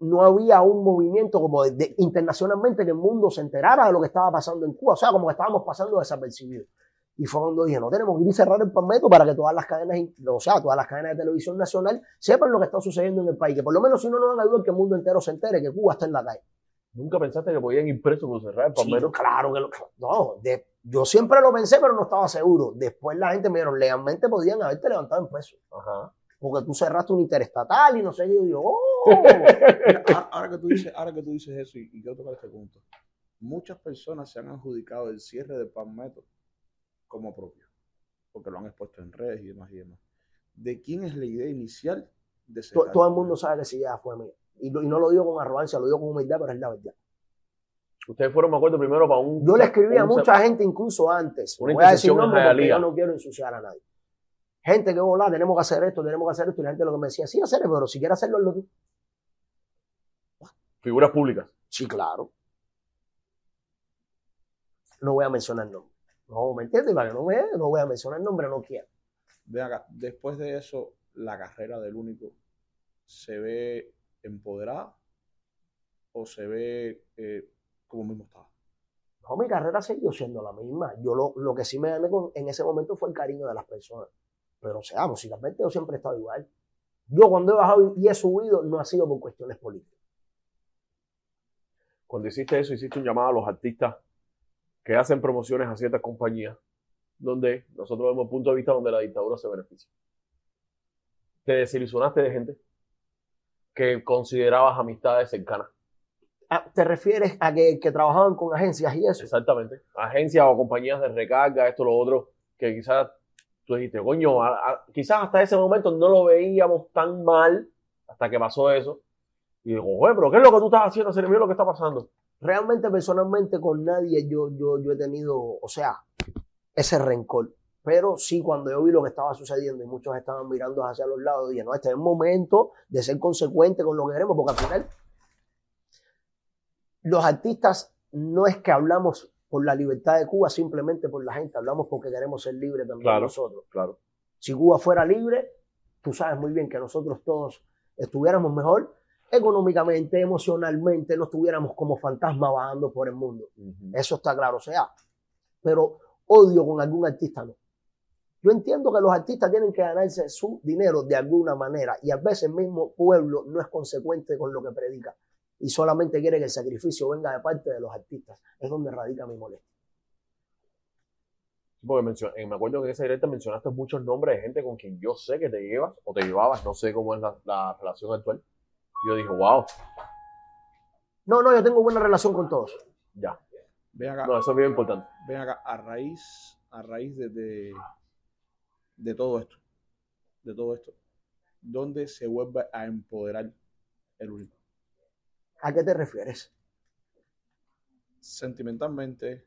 no había un movimiento como de- internacionalmente que el mundo se enterara de lo que estaba pasando en Cuba. O sea, como que estábamos pasando desapercibidos. Y fue cuando dije, no tenemos que ir a cerrar el palmetto para que todas las cadenas, o sea, todas las cadenas de televisión nacional sepan lo que está sucediendo en el país. Que por lo menos si no nos van a ayudar, que el mundo entero se entere que Cuba está en la calle. ¿Nunca pensaste que podían ir presos por cerrar el Sí, palmero? claro que lo, no, de- yo siempre lo pensé, pero no estaba seguro. Después la gente me dijeron, legalmente podían haberte levantado en peso. Ajá. Porque tú cerraste un interestatal y no sé qué. Y yo, oh. Mira, ahora, ahora que tú dices, ahora que tú dices eso, y, y quiero tocar este punto, muchas personas se han adjudicado el cierre de Palmetto como propio, porque lo han expuesto en redes y demás y demás. ¿De quién es la idea inicial de todo el mundo sabe que esa idea fue mía. Y, lo- y no lo digo con arrogancia, lo digo con humildad, pero es la verdad. Ustedes fueron, me acuerdo, primero para un. Yo le escribí a mucha gente incluso antes. Una voy a decir nombres porque yo no quiero ensuciar a nadie. Gente que volá, tenemos que hacer esto, tenemos que hacer esto. Y la gente lo que me decía, sí, hacer, pero si quieres hacerlo, hazlo tú. Figuras públicas. Sí, claro. No voy a mencionar nombre. No, ¿me entiendes? Para que no me, no voy a mencionar nombre, no quiero. Ven acá, después de eso, la carrera del único se ve empoderada o se ve eh, como mismo estaba. No, mi carrera siguió siendo la misma. Yo lo, lo que sí me gané con- en ese momento fue el cariño de las personas. Pero, o sea, musicalmente yo siempre he estado igual. Yo cuando he bajado y he subido no ha sido por cuestiones políticas. Cuando hiciste eso, hiciste un llamado a los artistas que hacen promociones a ciertas compañías, donde nosotros vemos punto de vista donde la dictadura se beneficia. Te desilusionaste de gente que considerabas amistades cercanas. Ah, ¿Te refieres a que, que trabajaban con agencias y eso? Exactamente. Agencias o compañías de recarga, esto, lo otro, que quizás tú dijiste, coño, a- a- quizás hasta ese momento no lo veíamos tan mal, hasta que pasó eso. Y digo, güey, pero ¿qué es lo que tú estás haciendo? Se le lo que está pasando. Realmente, personalmente, con nadie yo, yo, yo he tenido, o sea, ese rencor. Pero sí, cuando yo vi lo que estaba sucediendo y muchos estaban mirando hacia los lados, dije, no, este es el momento de ser consecuente con lo que queremos, porque al final los artistas no es que hablamos por la libertad de Cuba simplemente por la gente, hablamos porque queremos ser libres también Claro. nosotros. Claro. Si Cuba fuera libre, tú sabes muy bien que nosotros todos estuviéramos mejor económicamente, emocionalmente, no estuviéramos como fantasmas vagando por el mundo. Eso está claro, o sea, pero odio con algún artista no. Yo entiendo que los artistas tienen que ganarse su dinero de alguna manera y a veces el mismo pueblo no es consecuente con lo que predica y solamente quiere que el sacrificio venga de parte de los artistas. Es donde radica mi molestia. Porque mencio- eh, me acuerdo que en esa directa mencionaste muchos nombres de gente con quien yo sé que te llevas o te llevabas, no sé cómo es la, la relación actual. Yo dije, wow, No, no, yo tengo buena relación con todos. ya. Ven acá, No, eso es bien importante. ven acá, a raíz, a raíz de, de, de todo esto, de todo esto, ¿dónde se vuelve a empoderar el único? ¿A qué te refieres? Sentimentalmente,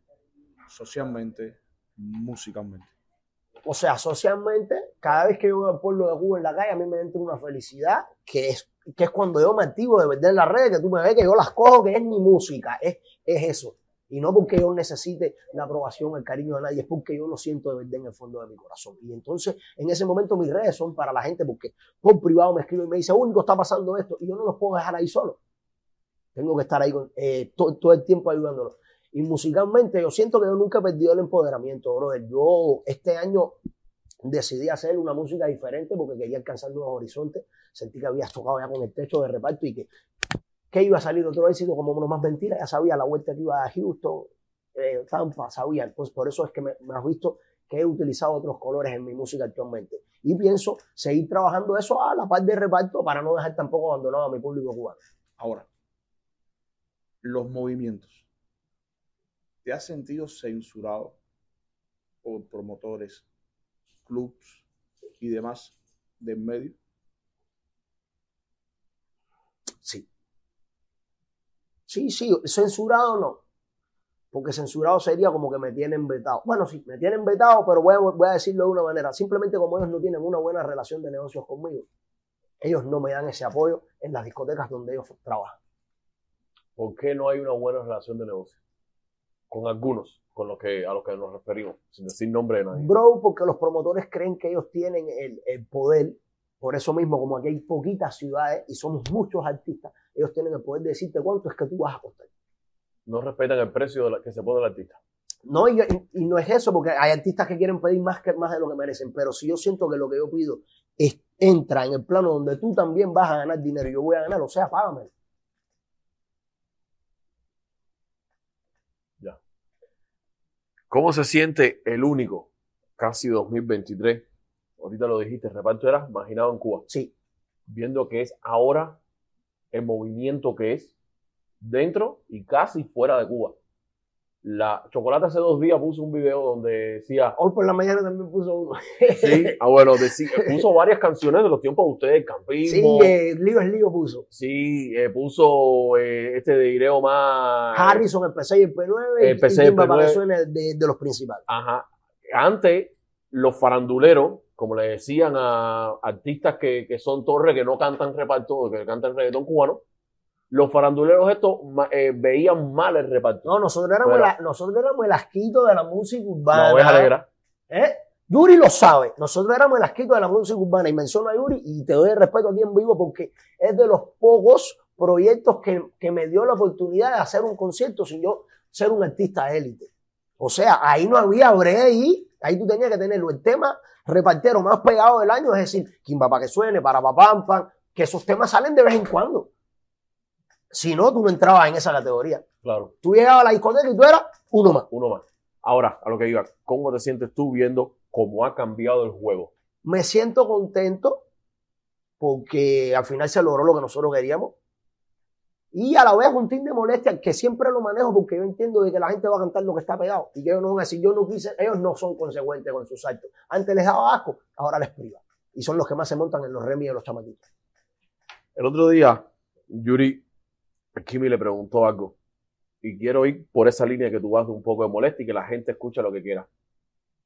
socialmente, musicalmente. O sea, socialmente, cada vez que yo veo al pueblo de Cuba en la calle, a mí me entra una felicidad que es, que es cuando yo me activo de verdad en las redes, que tú me ves que yo las cojo, que es mi música, es, es eso. Y no porque yo necesite la aprobación, el cariño de nadie, es porque yo lo siento de verdad en el fondo de mi corazón. Y entonces, en ese momento, mis redes son para la gente, porque por privado me escribe y me dice, único está pasando esto, y yo no los puedo dejar ahí solo. Tengo que estar ahí con- eh, to- todo el tiempo ayudándolos. Y musicalmente, yo siento que yo nunca he perdido el empoderamiento, brother. Yo este año decidí hacer una música diferente porque quería alcanzar nuevos horizontes. Sentí que habías tocado ya con el techo de reparto y que, que iba a salir otro éxito como uno más mentira. Ya sabía la vuelta que iba a Houston, eh, Tampa, sabía. Entonces, por eso es que me, me has visto que he utilizado otros colores en mi música actualmente. Y pienso seguir trabajando eso a la par de reparto para no dejar tampoco abandonado a mi público cubano. Ahora, los movimientos. ¿Te has sentido censurado por promotores, clubs y demás del medio? Sí. Sí, sí, censurado no. Porque censurado sería como que me tienen vetado. Bueno, sí, me tienen vetado, pero voy a, voy a decirlo de una manera. Simplemente como ellos no tienen una buena relación de negocios conmigo, ellos no me dan ese apoyo en las discotecas donde ellos trabajan. ¿Por qué no hay una buena relación de negocio? Con algunos, con los que, a los que nos referimos, sin decir nombre de nadie. Bro, porque los promotores creen que ellos tienen el, el poder. Por eso mismo, como aquí hay poquitas ciudades y somos muchos artistas, ellos tienen el poder de decirte cuánto es que tú vas a costar. No respetan el precio de la- que se pone el artista. No, y, y- no es eso, porque hay artistas que quieren pedir más, que, más de lo que merecen, pero si yo siento que lo que yo pido es, entra en el plano donde tú también vas a ganar dinero y yo voy a ganar, o sea, págame. ¿Cómo se siente el único, casi 2023? Ahorita lo dijiste, reparto era imaginado en Cuba. Sí, Viendo que es ahora el movimiento que es dentro y casi fuera de Cuba. La Chocolate hace dos días puso un video donde decía, hoy por la mañana también puso uno. sí, ah, bueno, decía- puso varias canciones de los tiempos de ustedes, Sí, campismo. eh, lío es lío puso. Sí, eh, puso eh, este de Ireo más. Harrison, el PC y el P9, El PC y el Timba para P9. que suene de, de los principales. Ajá. Antes, los faranduleros, como le decían a artistas que, que son torres, que no cantan reparto, que cantan reggaetón cubano, los faranduleros estos eh, veían mal el reparto. No, nosotros éramos, la- nosotros éramos el asquito de la música urbana. Oveja negra. ¿Eh? Yuri lo sabe. Nosotros éramos el asquito de la música urbana y menciono a Yuri y te doy el respeto aquí en vivo porque es de los pocos proyectos que, que me dio la oportunidad de hacer un concierto sin yo ser un artista élite. O sea, ahí no había break y ahí tú tenías que tenerlo. El tema repartero más pegado del año es decir, Kimba para que suene, para papam, pam, que esos temas salen de vez en cuando. Si no, tú no entrabas en esa categoría. Claro, Tú llegabas a la discoteca y tú eras uno más. uno más. Ahora, a lo que iba, ¿cómo te sientes tú viendo cómo ha cambiado el juego? Me siento contento porque al final se logró lo que nosotros queríamos. Y a la vez un team de molestia que siempre lo manejo porque yo entiendo de que la gente va a cantar lo que está pegado y que ellos no van a decir, yo no quise, ellos no son consecuentes con sus actos. Antes les daba asco, ahora les priva. Y son los que más se montan en los remis de los chamaquitos. El otro día, Yuri Kimi le preguntó algo. Y quiero ir por esa línea que tú vas de un poco de molestia y que la gente escucha lo que quiera.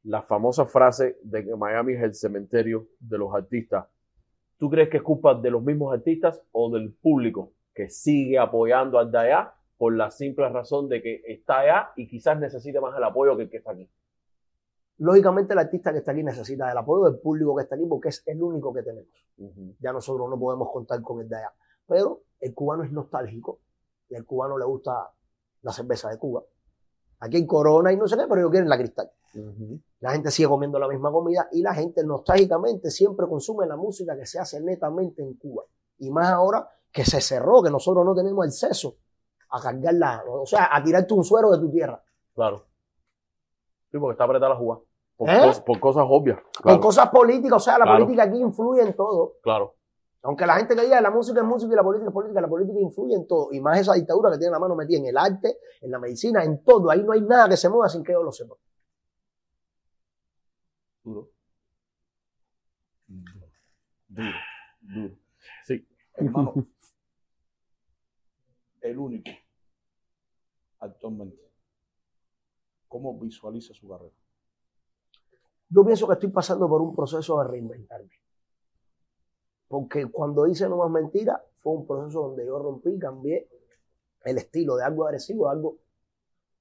La famosa frase de que Miami es el cementerio de los artistas. ¿Tú crees que es culpa de los mismos artistas o del público que sigue apoyando al de allá por la simple razón de que está allá y quizás necesite más el apoyo que el que está aquí. Lógicamente el artista que está aquí necesita del apoyo del público que está aquí porque es el único que tenemos. Ya nosotros no podemos contar con el de allá. Pero el cubano es nostálgico y al cubano le gusta la cerveza de Cuba. Aquí hay Corona y no sé qué, pero ellos quieren la cristal. La gente sigue comiendo la misma comida y la gente nostálgicamente siempre consume la música que se hace netamente en Cuba. Y más ahora que se cerró, que nosotros no tenemos acceso a cargarla, o sea, a tirarte un suero de tu tierra. Claro. Sí, porque está apretada la jugada. Por, ¿Eh? cos- por cosas obvias. Claro. cosas políticas, o sea, la Claro. política aquí influye en todo. claro. Aunque la gente que diga la música es música y la política es política, la política influye en todo. Y más esa dictadura que tiene la mano metida en el arte, en la medicina, en todo. Ahí no hay nada que se mueva sin que yo lo sepa. Duro. Duro. Duro. Duro. Sí. Hermano, el único actualmente. ¿Cómo visualiza su carrera? Yo pienso que estoy pasando por un proceso de reinventarme. Porque cuando hice No Más Mentiras fue un proceso donde yo rompí, cambié el estilo de algo agresivo a algo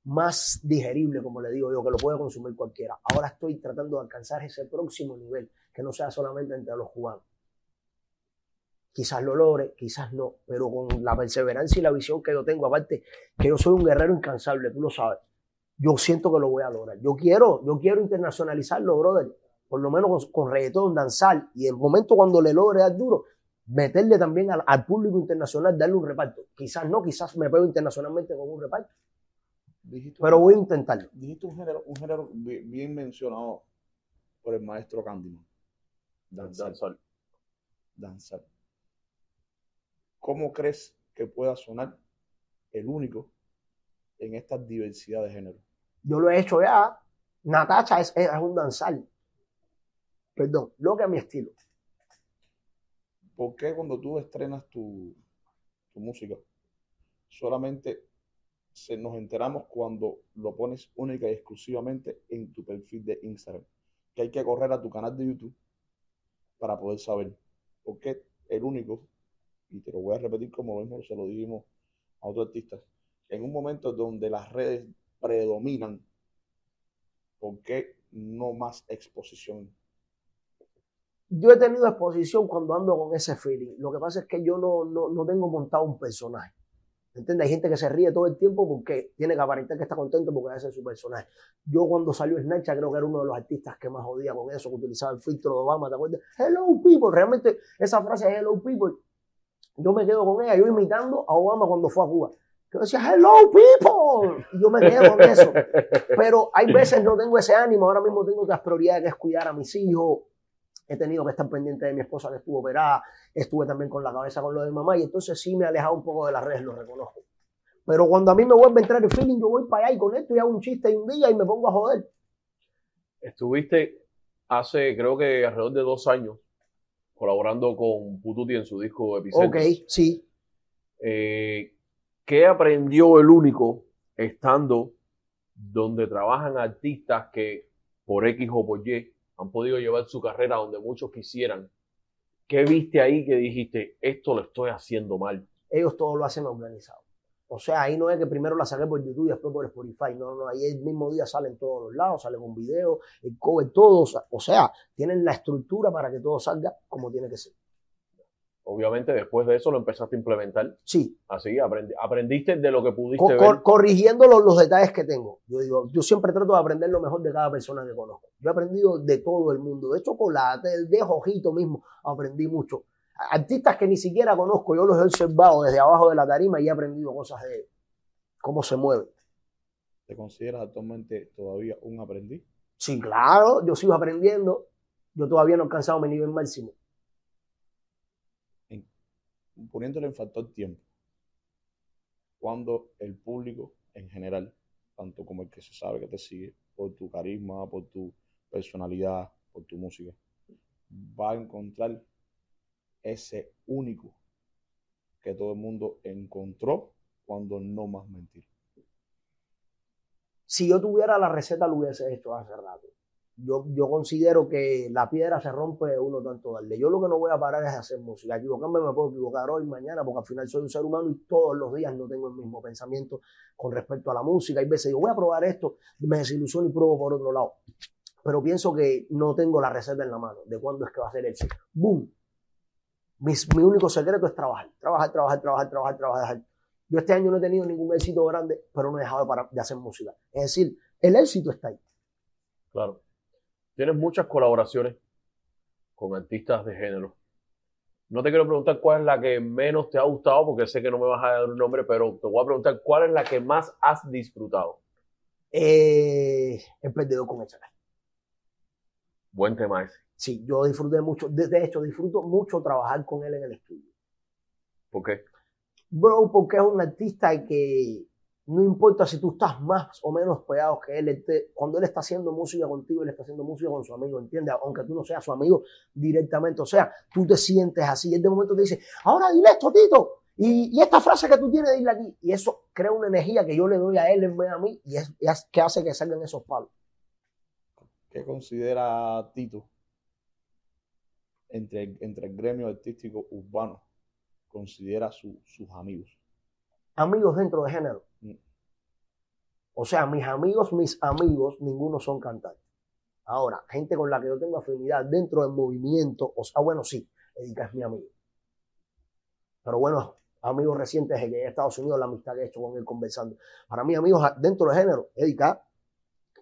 más digerible, como le digo yo, que lo puede consumir cualquiera. Ahora estoy tratando de alcanzar ese próximo nivel, que no sea solamente entre los cubanos. Quizás lo logre, quizás no, pero con la perseverancia y la visión que yo tengo, aparte que yo soy un guerrero incansable, tú lo sabes yo siento que lo voy a lograr. Yo quiero, yo quiero internacionalizarlo, brother. Por lo menos con, con reggaetón, danzar. Y el momento cuando le logre dar duro, meterle también al, al público internacional, darle un reparto. Quizás no, quizás me pego internacionalmente con un reparto. Dijiste, Pero voy a intentarlo. dijiste un género, un género bi- bien mencionado por el maestro Candyman. Danzar. Danzar. Danzar. ¿Cómo crees que pueda sonar el único en esta diversidad de género? Yo lo he hecho ya. Natacha es, es un danzar. Perdón, lo que a mi estilo. ¿Por qué cuando tú estrenas tu, tu música, solamente se, nos enteramos cuando lo pones única y exclusivamente en tu perfil de Instagram? Que hay que correr a tu canal de YouTube para poder saber. Porque el único, y te lo voy a repetir como lo mismo se lo dijimos a otros artistas, en un momento donde las redes predominan, ¿por qué no más exposición? Yo he tenido exposición cuando ando con ese feeling. Lo que pasa es que yo no, no, no tengo montado un personaje. ¿Entiendes? Hay gente que se ríe todo el tiempo porque tiene que aparentar que está contento porque ese es su personaje. Yo cuando salió Snapchat creo que era uno de los artistas que más jodía con eso, que utilizaba el filtro de Obama, ¿te acuerdas? Hello people, realmente esa frase es hello people. Yo me quedo con ella, yo imitando a Obama cuando fue a Cuba. Yo decía, hello people, y yo me quedo con eso. Pero hay veces no tengo ese ánimo, ahora mismo tengo otras prioridades que es cuidar a mis hijos, he tenido que estar pendiente de mi esposa que estuvo operada, estuve también con la cabeza con lo de mamá y entonces sí me he alejado un poco de las redes, lo reconozco. Pero cuando a mí me vuelve a entrar el feeling, yo voy para allá y con esto y hago un chiste y un día y me pongo a joder. Estuviste hace, creo que alrededor de dos años, colaborando con Pututi en su disco Epicentro. Ok, sí. Eh, ¿Qué aprendió el único estando donde trabajan artistas que por X o por Y han podido llevar su carrera donde muchos quisieran? ¿Qué viste ahí que dijiste, esto lo estoy haciendo mal? Ellos todo lo hacen organizado. O sea, ahí no es que primero la saqué por YouTube y después por Spotify. No, no, ahí el mismo día sale en todos los lados, sale con video, el cover, todo. O sea, tienen la estructura para que todo salga como tiene que ser. Obviamente después de eso lo empezaste a implementar. Sí, Así, aprendi- aprendiste de lo que pudiste co- ver. cor- corrigiendo los, los detalles que tengo. Yo digo, yo siempre trato de aprender lo mejor de cada persona que conozco. Yo he aprendido de todo el mundo, de chocolate, de Jojito mismo, aprendí mucho. Artistas que ni siquiera conozco, yo los he observado desde abajo de la tarima y he aprendido cosas de cómo se mueven. ¿Te consideras actualmente todavía un aprendiz? Sí, claro, yo sigo aprendiendo. Yo todavía no he alcanzado mi nivel máximo. Poniéndole en factor tiempo. Cuando el público en general, tanto como el que se sabe que te sigue, por tu carisma, por tu personalidad, por tu música, va a encontrar ese único que todo el mundo encontró cuando no más mentir. Si yo tuviera la receta, lo hubiese hecho hace rato. Yo, yo considero que la piedra se rompe uno tanto darle. Yo lo que no voy a parar es hacer música. Equivocarme me puedo equivocar hoy, mañana, porque al final soy un ser humano y todos los días no tengo el mismo pensamiento con respecto a la música. Hay veces digo, voy a probar esto, me desilusiono y pruebo por otro lado. Pero pienso que no tengo la receta en la mano de cuándo es que va a ser el. ¡Boom! Mis- mi único secreto es trabajar, trabajar, trabajar, trabajar, trabajar, trabajar. Yo este año no he tenido ningún éxito grande, pero no he dejado de, parar de hacer música. Es decir, el éxito está ahí. Claro. Tienes muchas colaboraciones con artistas de género. No te quiero preguntar cuál es la que menos te ha gustado, porque sé que no me vas a dar un nombre, pero te voy a preguntar cuál es la que más has disfrutado. Eh, el perdedor con el chacal. Buen tema ese. Sí, yo disfruté mucho. De, de hecho, disfruto mucho trabajar con él en el estudio. ¿Por qué? Bro, porque es un artista que no importa si tú estás más o menos pegado que él, cuando él está haciendo música contigo, él está haciendo música con su amigo, ¿entiendes? Aunque tú no seas su amigo directamente, o sea, tú te sientes así, y él de momento te dice, ahora dile esto, Tito, y, esta frase que tú tienes, dile aquí, y eso crea una energía que yo le doy a él en vez a mí, y es que hace que salgan esos palos. ¿Qué considera Tito entre, entre el gremio artístico urbano? Considera su- sus amigos. Amigos dentro de género. Mm. O sea, mis amigos, mis amigos, ninguno son cantantes. Ahora, gente con la que yo tengo afinidad dentro del movimiento, o sea, bueno, sí, Edica es mi amigo. Pero bueno, amigos recientes de que llegué a Estados Unidos, la amistad que he hecho con él conversando. Para mí, amigos dentro del género, Edica,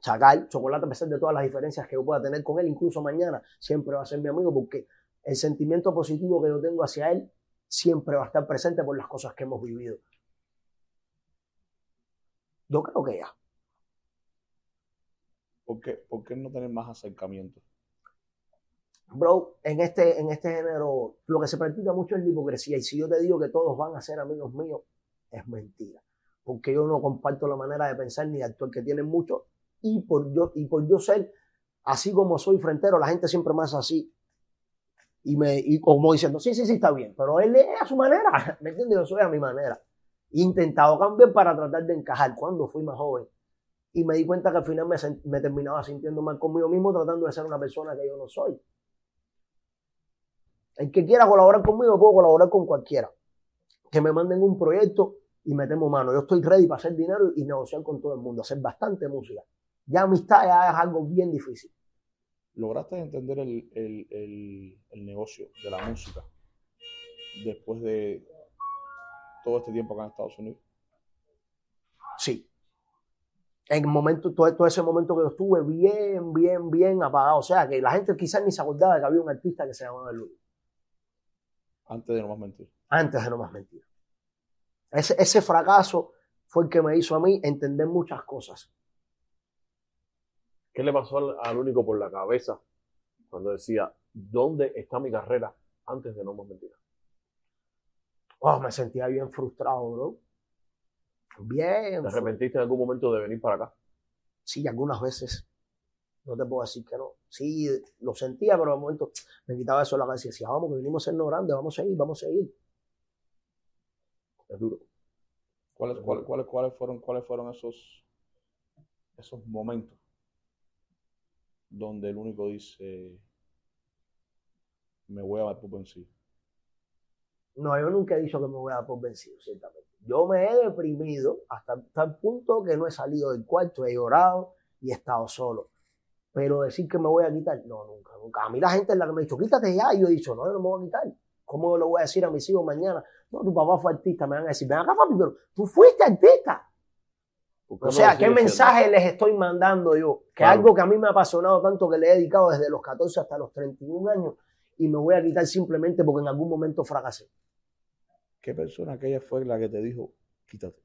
Chacal, Chocolate, a pesar de todas las diferencias que yo pueda tener con él, incluso mañana, siempre va a ser mi amigo porque el sentimiento positivo que yo tengo hacia él siempre va a estar presente por las cosas que hemos vivido. Yo creo que ya. ¿Por qué, por qué no tener más acercamiento? Bro, en este, en este género lo que se practica mucho es la hipocresía. Y si yo te digo que todos van a ser amigos míos, es mentira. Porque yo no comparto la manera de pensar ni de actuar que tienen muchos. Y por yo, y por yo ser así como soy frentero, la gente siempre me hace así. Y, me, y como diciendo, sí, sí, sí, está bien. Pero él es a su manera. ¿Me entiendes? Yo soy a mi manera. Intentado cambiar para tratar de encajar cuando fui más joven. Y me di cuenta que al final me, terminaba sintiendo mal conmigo mismo tratando de ser una persona que yo no soy. El que quiera colaborar conmigo, puedo colaborar con cualquiera. Que me manden un proyecto y metemos mano. Yo estoy ready para hacer dinero y negociar con todo el mundo, hacer bastante música. Ya amistad ya es algo bien difícil. ¿Lograste entender el- el negocio de la música después de todo este tiempo acá en Estados Unidos? Sí. En el momento, todo, todo ese momento que yo estuve bien, bien, bien apagado. O sea, que la gente quizás ni se acordaba de que había un artista que se llamaba Luis. Antes de no más mentir. Antes de no más mentir. Ese, ese fracaso fue el que me hizo a mí entender muchas cosas. ¿Qué le pasó al, al único por la cabeza cuando decía, ¿dónde está mi carrera antes de no más mentiras? Oh, me sentía bien frustrado, bro. Bien. ¿Te arrepentiste en algún momento de venir para acá? Sí, algunas veces. No te puedo decir que no. Sí, lo sentía, pero de momento me quitaba eso de la cabeza y decía, vamos, que vinimos a sernos grandes, vamos a seguir, vamos a seguir. Es duro. ¿Cuáles, cuáles, cuáles, cuáles fueron, cuáles fueron esos, esos momentos donde el único dice, me voy a dar por vencido? No, yo nunca he dicho que me voy a dar por vencido, ciertamente. Yo me he deprimido hasta tal punto que no he salido del cuarto, he llorado y he estado solo. Pero decir que me voy a quitar, no, nunca, nunca. A mí la gente es la que me ha dicho, quítate ya. Y yo he dicho, no, yo no me voy a quitar. ¿Cómo le voy a decir a mis hijos mañana? No, tu papá fue artista. Me van a decir, ven acá, papi, pero tú fuiste artista. ¿Por qué O sea, lo ¿qué mensaje les estoy mandando yo? Que Claro. algo que a mí me ha apasionado tanto que le he dedicado desde los 14 hasta los 31 años y me voy a quitar simplemente porque en algún momento fracasé. ¿Qué persona aquella fue la que te dijo, quítate?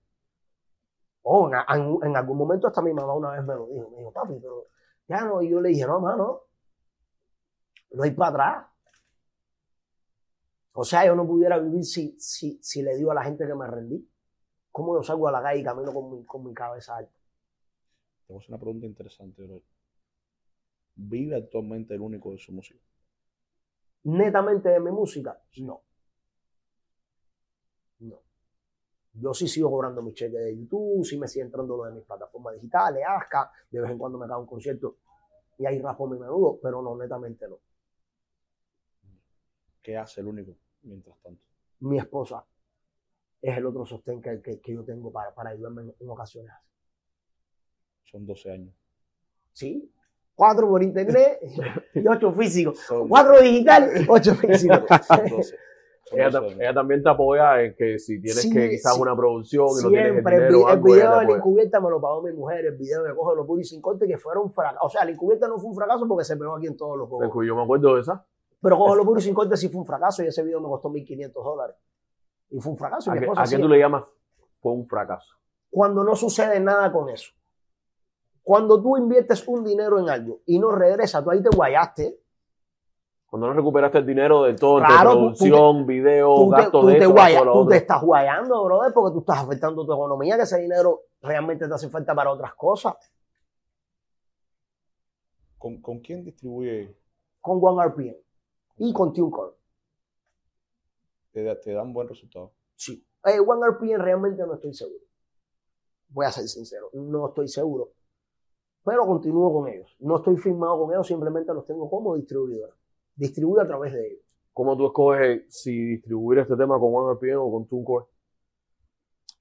Oh, en, en- en algún momento hasta mi mamá una vez me lo dijo. Me dijo, papi, pero ya no. Y yo le dije, no, mamá, no. No hay para atrás. O sea, yo no pudiera vivir si, si, si le digo a la gente que me rendí. ¿Cómo yo salgo a la calle y camino con mi, con mi cabeza alta? Te voy a hacer una pregunta interesante, bro. ¿Vive actualmente el único de su música? Netamente de mi música, no. No. Yo sí sigo cobrando mi cheque de YouTube, sí me sigue entrando lo de mis plataformas digitales, ASCA, de vez en cuando me cae un concierto y ahí raspo mi menudo, pero no, netamente no. ¿Qué hace el único mientras tanto? Mi esposa es el otro sostén que, que- que yo tengo para, para ayudarme en, en ocasiones. Son 12 años. ¿Sí? Cuatro por internet y ocho físicos. Son Cuatro digital, ocho físicos. Son 12. Son Ella, 12 ta- años. ella también te apoya en que si tienes Sí, que quizás sí. una producción y no tienes el Siempre, el, dinero el algo, ella video de la encubierta me lo pagó mi mujer, el video de Coge lo puro y sin corte, que fueron un fracaso. O sea, la encubierta no fue un fracaso porque se pegó aquí en todos los juegos. Yo me acuerdo de esa. Pero Coge lo puro y sin corte sí fue un fracaso y ese video me costó 1.500 dólares. Y fue un fracaso. ¿A qué, a qué tú le llamas? Fue un fracaso. Cuando no sucede nada con eso. Cuando tú inviertes un dinero en algo y no regresa, tú ahí te guayaste. Cuando no recuperaste el dinero de todo, entre Claro, tú- producción, video, Tú te, gasto tú de te esto, guaya- gasto de lo tú otro. te estás guayando, brother, porque tú estás afectando tu economía, que ese dinero realmente te hace falta para otras cosas. ¿Con, con quién distribuye? Con One RPM y con TuneCore. Te, da- te dan buen resultado. Sí. Eh, One RPM realmente no estoy seguro. Voy a ser sincero, no estoy seguro. Pero continúo con ellos. No estoy firmado con ellos, simplemente los tengo como distribuidora. Distribuyo a través de ellos. ¿Cómo tú escoges si distribuir este tema con OneRPM o con TuneCore?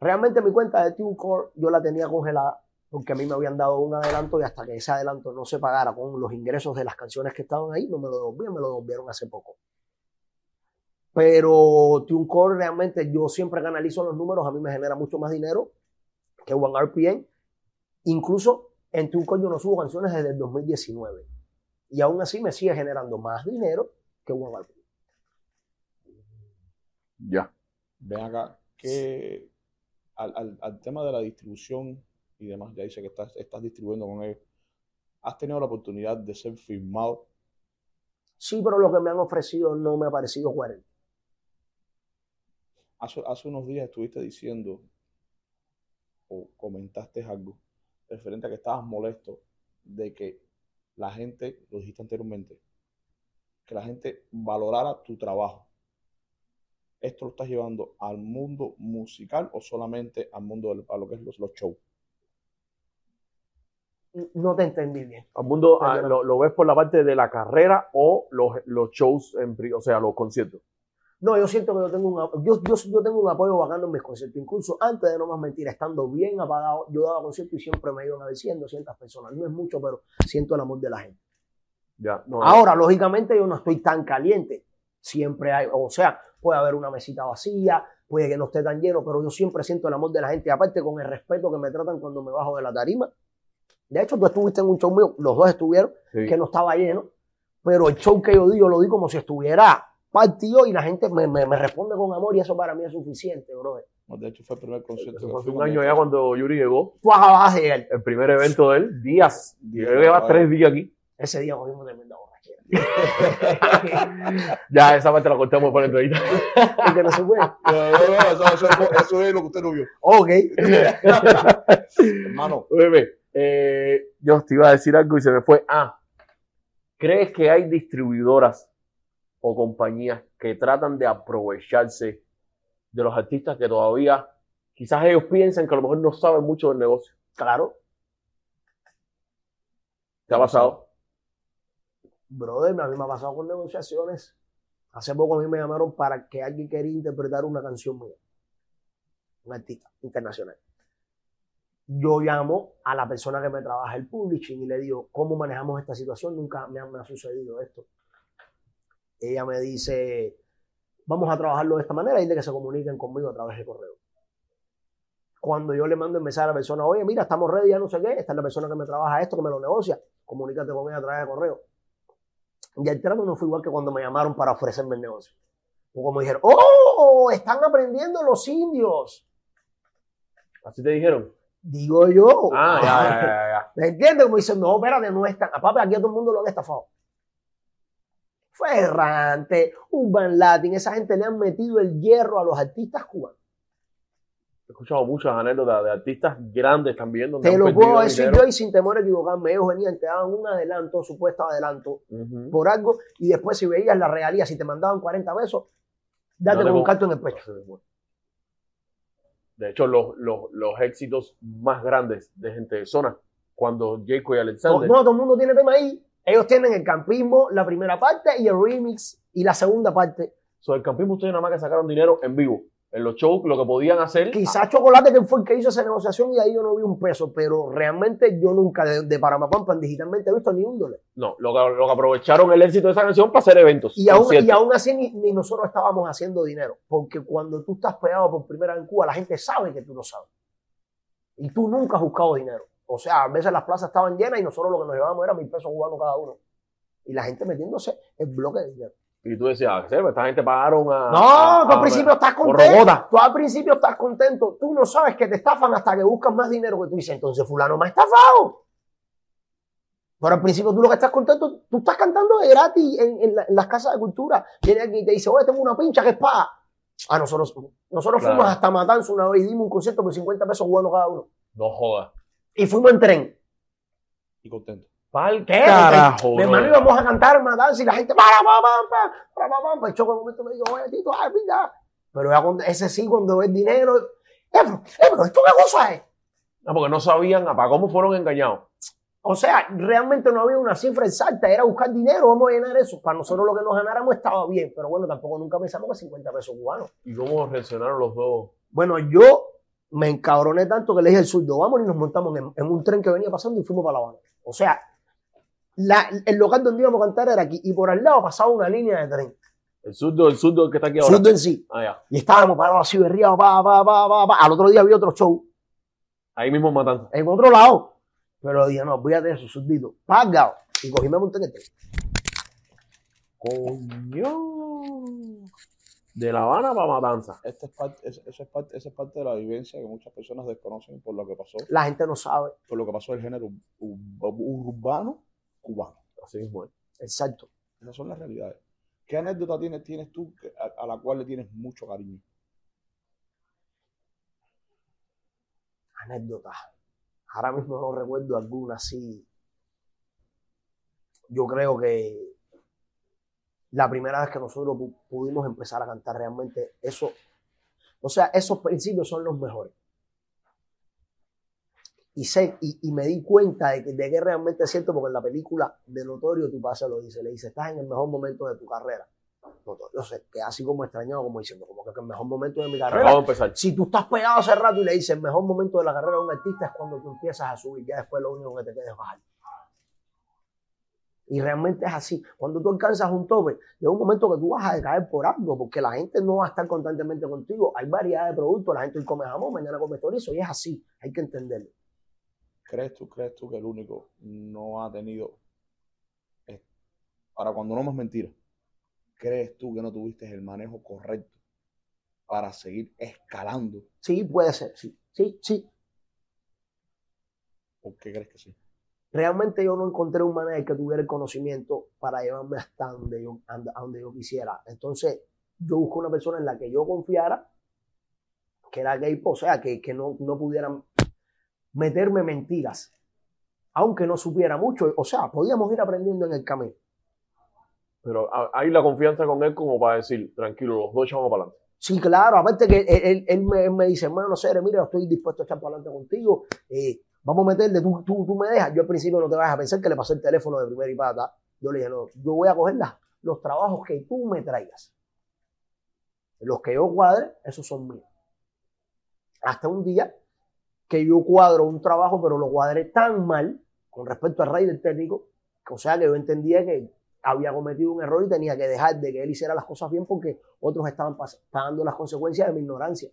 Realmente mi cuenta de TuneCore yo la tenía congelada porque a mí me habían dado un adelanto y hasta que ese adelanto no se pagara con los ingresos de las canciones que estaban ahí, no me lo devolvían, me lo devolvieron hace poco. Pero TuneCore realmente yo siempre que analizo los números a mí me genera mucho más dinero que OneRPM. Incluso en TuneCore yo no subo canciones desde el 2019 y aún así me sigue generando más dinero que OneRPM. Ya. Ven acá, que al, al- al tema de la distribución y demás, ya dice que estás, estás distribuyendo con ellos. ¿Has tenido la oportunidad de ser firmado? Sí, pero lo que me han ofrecido no me ha parecido coherente. Hace, hace unos días estuviste diciendo o comentaste algo referente a que estabas molesto de que la gente, lo dijiste anteriormente, que la gente valorara tu trabajo. ¿Esto lo estás llevando al mundo musical o solamente al mundo del- a lo que es los, los shows? No te entendí bien. Al mundo, ah, lo, lo ves por la parte de la carrera o los, los shows, en, o sea, los conciertos? No, yo siento que yo tengo un, yo, yo, yo tengo un apoyo bacano en mis conciertos. Incluso antes de no más mentir, estando bien apagado, yo daba conciertos y siempre me iban a ver 100, 200 personas. No es mucho, pero siento el amor de la gente. Ya, no, Ahora, lógicamente, yo no estoy tan caliente. Siempre hay, o sea, puede haber una mesita vacía, puede que no esté tan lleno, pero yo siempre siento el amor de la gente. Y aparte, con el respeto que me tratan cuando me bajo de la tarima. De hecho, tú estuviste en un show mío, los dos estuvieron, sí. que no estaba lleno, pero el show que yo di, yo lo di como si estuviera partido y la gente me, me, me responde con amor y eso para mí es suficiente, brother. No, De hecho, fue el primer concierto. Eso fue hace un año ya cuando Yuri llegó, Tú a llegar. el primer evento de él, días. Yo creo que lleva vaya. tres días aquí. Ese día cogimos tremenda borrachera. Ya, esa parte la cortamos por la entrevista. Porque no se puede. No, no, no, eso, eso- eso es lo que usted no vio. Ok. Hermano, Óyeme, eh, yo te iba a decir algo y se me fue. Ah, ¿crees que hay distribuidoras o compañías que tratan de aprovecharse de los artistas que todavía, quizás ellos piensan que a lo mejor no saben mucho del negocio? Claro. ¿Te ha pasado? Brother, a mí me ha pasado con negociaciones. Hace poco a mí me llamaron para que alguien quería interpretar una canción mía. Un artista internacional. Yo llamo a la persona que me trabaja el publishing y le digo, ¿cómo manejamos esta situación? Nunca me ha, me ha sucedido esto. Ella me dice, vamos a trabajarlo de esta manera y de que se comuniquen conmigo a través de correo. Cuando yo le mando el mensaje a la persona, oye, mira, estamos ready, ya no sé qué, esta es la persona que me trabaja esto, que me lo negocia, comunícate con ella a través de correo. Y el trato no fue igual que cuando me llamaron para ofrecerme el negocio. O como dijeron, ¡oh! Están aprendiendo los indios. ¿Así te dijeron? Digo yo. Ah, ya, ya, ya, ya. ¿Me entiendes? Como dicen, no, espérate, no están. Papi, aquí a todo el mundo lo han estafado. Ferrante, Urban Latin, esa gente le han metido el hierro a los artistas cubanos. He escuchado muchas anécdotas de artistas grandes también donde Te han lo puedo decir dinero. yo y sin temor a equivocarme. Ellos venían, te daban un adelanto, supuesto adelanto, por algo, y después si veías la realidad, si te mandaban 40 pesos, date No con un canto en el pecho. De hecho, los, los, los éxitos más grandes de gente de zona, cuando Jacob y No, Alexander, no, todo el mundo tiene tema ahí. Ellos tienen el campismo, la primera parte, y el remix, y la segunda parte. Sobre el campismo, ustedes nada más que sacaron dinero en vivo. En los shows, lo que podían hacer. Quizás Chocolate, que fue el que hizo esa negociación, y ahí yo no vi un peso, pero realmente yo nunca de, de Paramapampan digitalmente he visto ni un dólar. No, lo que, lo que aprovecharon el éxito de esa canción para hacer eventos. Y aún, conciertos. y aún así ni, ni nosotros estábamos haciendo dinero, porque cuando tú estás pegado por primera vez en Cuba, la gente sabe que tú lo sabes. Y tú nunca has buscado dinero. O sea, a veces las plazas estaban llenas y nosotros lo que nos llevábamos era mil pesos cubanos cada uno. Y la gente metiéndose el bloque de dinero. Y tú decías, ah, esta gente pagaron a. No, a- tú al a- principio estás contento. Tú al principio estás contento. Tú no sabes que te estafan hasta que buscas más dinero que tú dices, entonces fulano me ha estafado. Pero al principio tú lo que estás contento, tú estás cantando de gratis en, en la- en las casas de cultura. Viene aquí y te dice, oye, tengo una pincha que es paga. A nosotros, nosotros Claro. fuimos hasta Matanza una vez y dimos un concierto por 50 pesos cubanos cada uno. No jodas. Y fuimos en tren. Y contento. Pa'l ¿Qué? carajo. Mi hermano íbamos a cantar en Matanza y la gente. El choco en un momento me dijo, oye, Tito, ay, mira. Pero ya cuando- ese sí, cuando el dinero, eh, pero, eh, pero esto qué cosa es. No, porque no sabían para cómo fueron engañados. O sea, realmente no había una cifra exacta, era buscar dinero, vamos a llenar eso. Para nosotros lo que nos ganáramos estaba bien, pero bueno, tampoco nunca pensamos que 50 pesos cubanos. ¿Y cómo reaccionaron los dos? Bueno, yo me encabroné tanto que le dije al zurdo, vamos y nos montamos en, en un tren que venía pasando y fuimos para La Habana. O sea, la- el local donde íbamos a cantar era aquí y por al lado pasaba una línea de tren. El zurdo, el zurdo el que está aquí ahora. Zurdo en sí. Ah, ya. Y estábamos parados así, berriados, pa, pa, pa, pa, pa. Al otro día había otro show Ahí mismo matando. en otro lado. Pero dije, no, olvídate de eso, zurdito. Pagado. Y cogí y me monté en el tren. Coño. De La Habana para Matanza. Esta es parte, es- eso es parte, esa es parte de la vivencia que muchas personas desconocen por lo que pasó, La gente no sabe. por lo que pasó del género ur- urbano cubano. Así mismo es. Exacto. Esas son las realidades. ¿Qué anécdota tienes, tienes tú a, a la cual le tienes mucho cariño? Anécdotas. Ahora mismo no recuerdo alguna así. Yo creo que la primera vez que nosotros pu- pudimos empezar a cantar realmente eso, o sea, esos principios son los mejores. Y sé, y, y me di cuenta de que, de que realmente es cierto, porque en la película de Notorio tu padre lo dice, le dice, estás en el mejor momento de tu carrera. Notorio se queda así como extrañado, como diciendo, como que es el mejor momento de mi carrera. De empezar. Si tú estás pegado hace rato y le dices el mejor momento de la carrera de un artista es cuando tú empiezas a subir, ya después lo único que te queda es bajar. Y realmente es así. Cuando tú alcanzas un tope, llega un momento que tú vas a decaer por algo, porque la gente no va a estar constantemente contigo. Hay variedad de productos, la gente hoy come jamón, mañana come chorizo, y es así. Hay que entenderlo. ¿Crees tú, crees tú que el único no ha tenido, eh, para cuando no más mentira, crees tú que no tuviste el manejo correcto para seguir escalando? Sí, puede ser, sí, sí, sí. ¿Por qué crees que sí? Realmente yo no encontré un manager que tuviera el conocimiento para llevarme hasta donde yo, a donde yo quisiera. Entonces, yo busco una persona en la que yo confiara, que era gay, o sea, que, que no, no pudieran meterme mentiras, aunque no supiera mucho. O sea, podíamos ir aprendiendo en el camino. Pero hay la confianza con él como para decir, tranquilo, los dos echamos para adelante. Sí, claro, aparte que él, él- él me, él me dice, hermano, Cere, mira, estoy dispuesto a echar para adelante contigo, eh, vamos a meterle, tú, tú, tú me dejas. Yo al principio no te vas a pensar que le pasé el teléfono de primera y pata. Yo le dije, no, yo voy a coger los trabajos que tú me traigas. Los que yo cuadre, esos son míos. Hasta un día que yo cuadro un trabajo, pero lo cuadré tan mal con respecto al rey del técnico, o sea que yo entendía que había cometido un error y tenía que dejar de que él hiciera las cosas bien porque otros estaban pagando las consecuencias de mi ignorancia.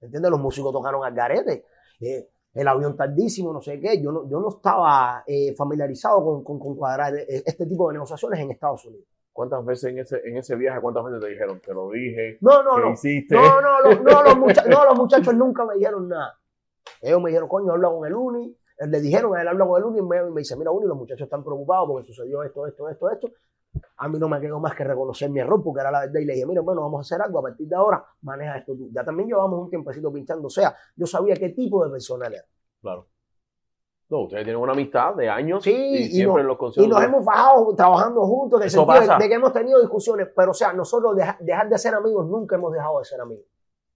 ¿Entiendes? Los músicos tocaron al garete. eh, el avión tardísimo, no sé qué. Yo no, yo no estaba eh, familiarizado con, con- con cuadrar eh, este tipo de negociaciones en Estados Unidos. ¿Cuántas veces en ese, en ese viaje, cuántas veces te dijeron? Te lo dije. No, no, ¿Qué no. hiciste? No, no, lo- no, los no, los muchachos nunca me dijeron nada. Ellos me dijeron, coño, habla con el Uni. Eh, Le dijeron a él, habla con el Uni. Y me, me dice, mira, Uni, los muchachos están preocupados porque sucedió esto, esto, esto, esto. A mí no me quedó más que reconocer mi error porque era la verdad. Y le dije, mira, bueno, vamos a hacer algo. A partir de ahora, maneja esto tú. Ya también llevamos un tiempecito pinchando. O sea, yo sabía qué tipo de persona era. Claro. No, ustedes tienen una amistad de años Sí, y y siempre no- en los Y nos hemos bajado trabajando juntos, en el sentido de, que hemos tenido discusiones, pero o sea, nosotros deja- dejar de ser amigos, nunca hemos dejado de ser amigos.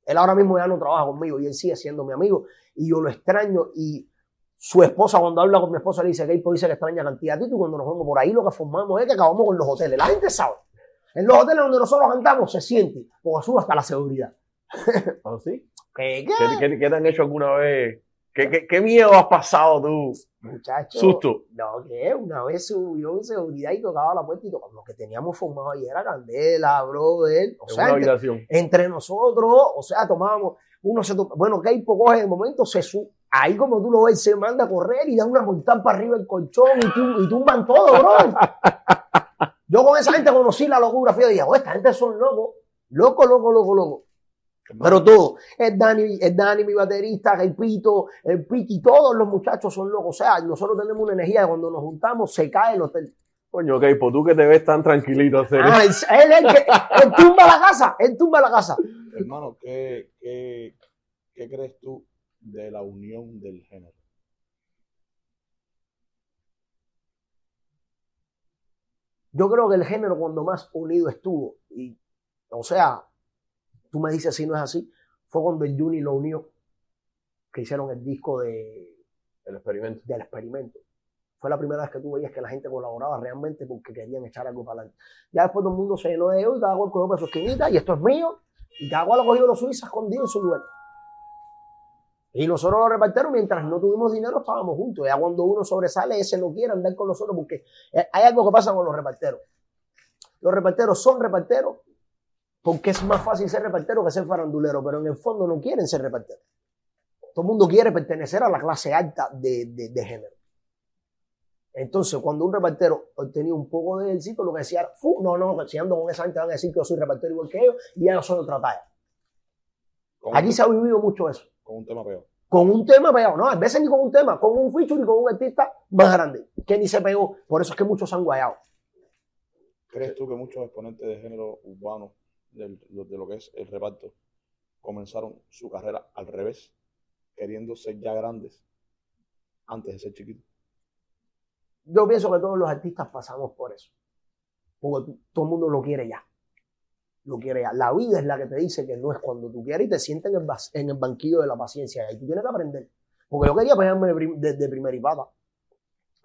Él ahora mismo ya no trabaja conmigo y él sigue siendo mi amigo y yo lo extraño y Su esposa, cuando habla con mi esposa, le dice que dice que extraña cantidad de y cuando nos vemos por ahí, lo que formamos es que acabamos con los hoteles. La gente sabe. En los hoteles donde nosotros andamos se siente, porque sube hasta la seguridad. ¿Ah, sí? ¿Qué, ¿Qué, qué? qué- qué te han hecho alguna vez? ¿Qué, miedo has pasado tú? Muchacho. Susto. No, que una vez subió en seguridad y tocaba la puerta y tocaba. Lo que teníamos formado ahí era candela, brother. O En sea, una entre, nosotros, o sea, tomábamos, uno se toma, bueno, Keipo coge en el momento, se sube. Ahí como tú lo ves, se manda a correr y da una montaña para arriba el colchón y, tum- y tumban todo, bro. Yo con esa gente conocí la locura, fíjate, y dije, "Oh, esta gente son locos, loco, loco, loco, loco. Pero todo, el Dani, el Dani, mi baterista, el Pito, el Piki, todos los muchachos son locos. O sea, nosotros tenemos una energía que cuando nos juntamos se cae el hotel. Coño, ok, pues tú que te ves tan tranquilito, serio. Ah, él, él, es el que, él tumba la casa, él tumba la casa. Hermano, ¿qué, qué, qué crees tú de la unión del género? Yo creo que el género cuando más unido estuvo, y, o sea, tú me dices si no es así, fue cuando el Juni lo unió, que hicieron el disco de, El experimento. del experimento. Fue la primera vez que tú veías que la gente colaboraba realmente porque querían echar algo para adelante. Ya después todo el mundo se llenó de ellos y cada cual cogió para su esquinita y esto es mío. Y cada cual lo cogió los suizos escondido en su lugar. Y nosotros los reparteros, mientras no tuvimos dinero, estábamos juntos. Ya cuando uno sobresale, ese no quiere andar con nosotros porque eh, hay algo que pasa con los reparteros. Los reparteros son reparteros porque es más fácil ser repartero que ser farandulero, pero en el fondo no quieren ser reparteros. Todo el mundo quiere pertenecer a la clase alta de, de- de género. Entonces, cuando un repartero obtenía un poco de éxito, lo que decía era, "Fu, no, no, si ando con esa gente van a decir que yo soy repartero igual que ellos y ya yo soy otra talla. Aquí se ha vivido mucho eso. Con un tema peor. Con un tema pegado, no, a veces ni con un tema, con un feature y con un artista más grande, que ni se pegó. Por eso es que muchos se han guayado. ¿Crees tú que muchos exponentes de género urbano, lo- de lo que es el reparto, comenzaron su carrera al revés, queriendo ser ya grandes antes de ser chiquitos? Yo pienso que todos los artistas pasamos por eso. Porque todo el mundo lo quiere ya. Lo quiere. La vida es la que te dice que no es cuando tú quieres y te sientes en el, banquillo de la paciencia. Ahí tú tienes que aprender. Porque yo quería pegarme de, prim- de, de y pata.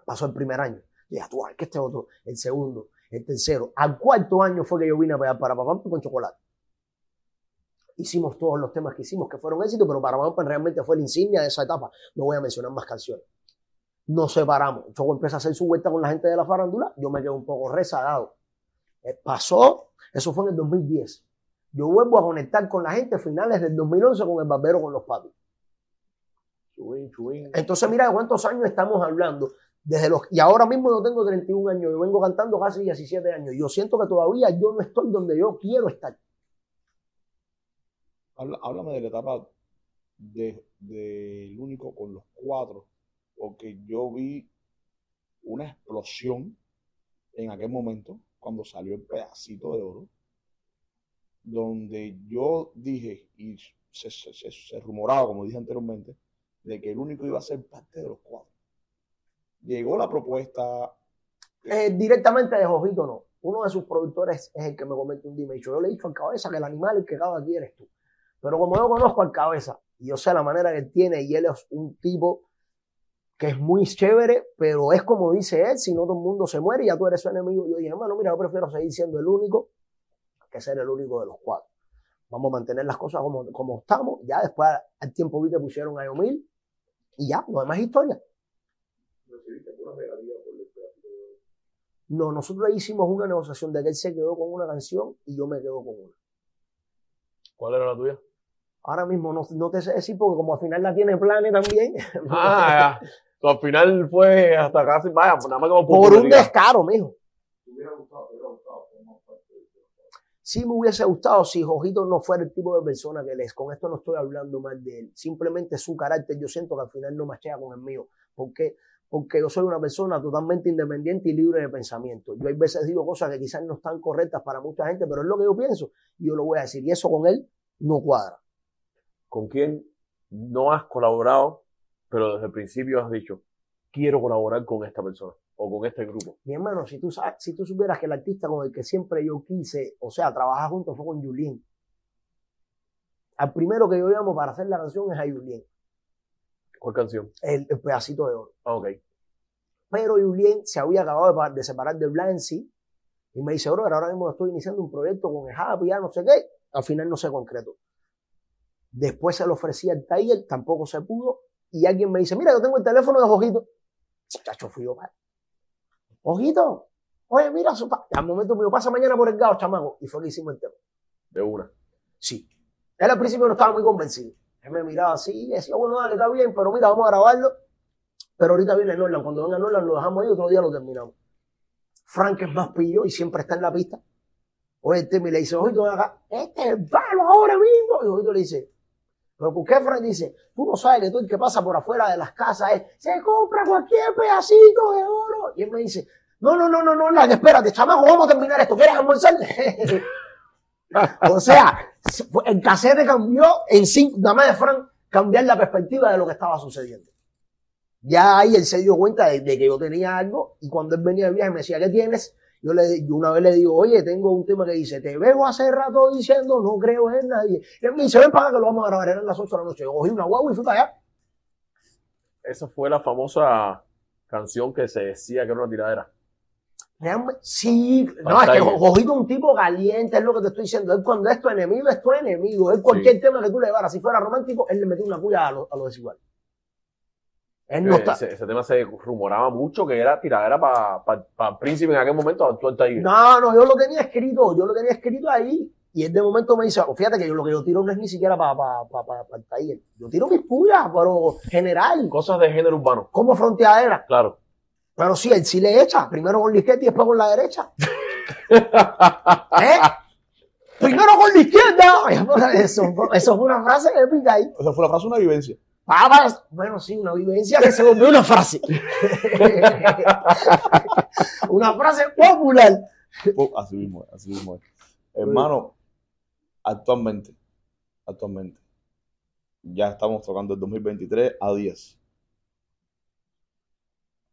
Pasó el primer año. Y dije, tú, que este otro, el segundo, el tercero. Al cuarto año fue que yo vine a pegar para papá con chocolate. Hicimos todos los temas que hicimos que fueron éxitos, pero para Pampa realmente fue la insignia de esa etapa. No voy a mencionar más canciones nos separamos. Choco empieza a hacer su vuelta con la gente de la farándula, yo me quedo un poco rezagado. Eh, pasó, eso fue en el 2010. Yo vuelvo a conectar con la gente finales del 2011 con el barbero con los chubín. Entonces, mira de cuántos años estamos hablando. Desde los, y ahora mismo yo tengo 31 años, yo vengo cantando casi 17 años. Yo siento que todavía yo no estoy donde yo quiero estar. Háblame de la etapa de, del único con los cuatro, porque yo vi una explosión en aquel momento, cuando salió el pedacito de oro, donde yo dije, y se, rumoraba, como dije anteriormente, de que el único iba a ser parte de los cuatro. Llegó la propuesta, Eh, directamente de Jojito no. Uno de sus productores es el que me comenta un día y me dijo, yo le he dicho al cabeza que el animal que cada aquí eres tú. Pero como yo conozco al cabeza y yo sé la manera que él tiene y él es un tipo que es muy chévere, pero es como dice él, si no todo el mundo se muere y ya tú eres su enemigo. Yo dije, hermano, mira, yo prefiero seguir siendo el único que ser el único de los cuatro. Vamos a mantener las cosas como, como estamos. Ya después al tiempo vi que pusieron a Yomil y ya, no hay más historia. No, nosotros hicimos una negociación de que él se quedó con una canción y yo me quedo con una. ¿Cuál era la tuya? Ahora mismo no, no te sé decir porque como al final la tiene Plane también, Ah, ya. So, al final fue hasta casi, vaya, nada más como por un descaro, mijo. Sí me hubiese gustado si Jojito no fuera el tipo de persona que él es. Con esto no estoy hablando mal de él. Simplemente su carácter yo siento que al final no machea con el mío. ¿Por qué? Porque yo soy una persona totalmente independiente y libre de pensamiento. Yo hay veces digo cosas que quizás no están correctas para mucha gente, pero es lo que yo pienso y yo lo voy a decir. Y eso con él no cuadra. ¿Con quién no has colaborado, pero desde el principio has dicho, quiero colaborar con esta persona o con este grupo? Mi hermano, si tú, sabes, si tú supieras que el artista con el que siempre yo quise, o sea, trabajar juntos fue con Julien. Al primero que yo llamo para hacer la canción es a Julien. ¿Cuál canción? el, el pedacito de oro. Ah, ok. Pero Julien se había acabado de, pa- de separar de Blancy y me dice, bro, ahora mismo estoy iniciando un proyecto con el Happy, ya no sé qué. Al final no se concretó. Después se lo ofrecía al Tiger, tampoco se pudo. Y alguien me dice, mira, yo tengo el teléfono de Ojito. Chacho, fui yo, padre. Ojito, oye, mira, su pa-". al momento me dijo, pasa mañana por el gao, chamaco. Y fue que hicimos el tema. De una. Sí. Él al principio no estaba muy convencido. Él me miraba así y decía, bueno, dale, está bien, pero mira, vamos a grabarlo. Pero ahorita viene Nolan. Cuando venga Nolan lo dejamos ahí, otro día lo terminamos. Frank es más pillo y siempre está en la pista. Oye, el tema y le dice, ojito, ven acá, este es el palo ahora mismo. Y ojito le dice, pero ¿por qué Frank dice? Tú no sabes que todo el que pasa por afuera de las casas es, se compra cualquier pedacito de oro. Y él me dice, no, no, no, no, no, Nolan, espérate, chamaco, vamos a terminar esto. ¿Quieres almorzar? o sea, el cassette cambió en cinco, nada más de Frank cambiar la perspectiva de lo que estaba sucediendo. Ya ahí él se dio cuenta de, de que yo tenía algo y cuando él venía de viaje me decía, ¿qué tienes? Yo, le, yo una vez le digo, oye, tengo un tema que dice, te veo hace rato diciendo, no creo en nadie. Y él me dice, ven para acá que lo vamos a grabar, eran las 8 de la noche. Yo cogí una guagua y fui para allá. Esa fue la famosa canción que se decía que era una tiradera. Realmente, sí, no, es que. Jojito es un tipo caliente, es lo que te estoy diciendo. Él cuando es tu enemigo, es tu enemigo. Él cualquier tema que tú le llevaras, si fuera romántico, él le metió una puya a lo, a lo desigual. Él no Eh, está. ese, ese tema se rumoraba mucho que era tiradera para pa, Príncipe en aquel momento, actual. No, no, yo lo tenía escrito, yo lo tenía escrito ahí. Y él de momento me dice, "Oh, fíjate que yo lo que yo tiro no es ni siquiera para pa, pa, pa- pa el taller. Yo tiro mis puyas, pero general, Cosas de género urbano, como fronteadera. claro. Pero sí, él sí le echa, primero con la izquierda y después con la derecha. ¿Eh? Primero con la izquierda. Eso, eso fue una frase épica ahí. Esa fue la frase, una vivencia. Papas, bueno, sí, una vivencia que se volvió una frase. una frase popular. Oh, así mismo, es, así mismo. Hermano, actualmente, actualmente, ya estamos tocando el 2023 a 10.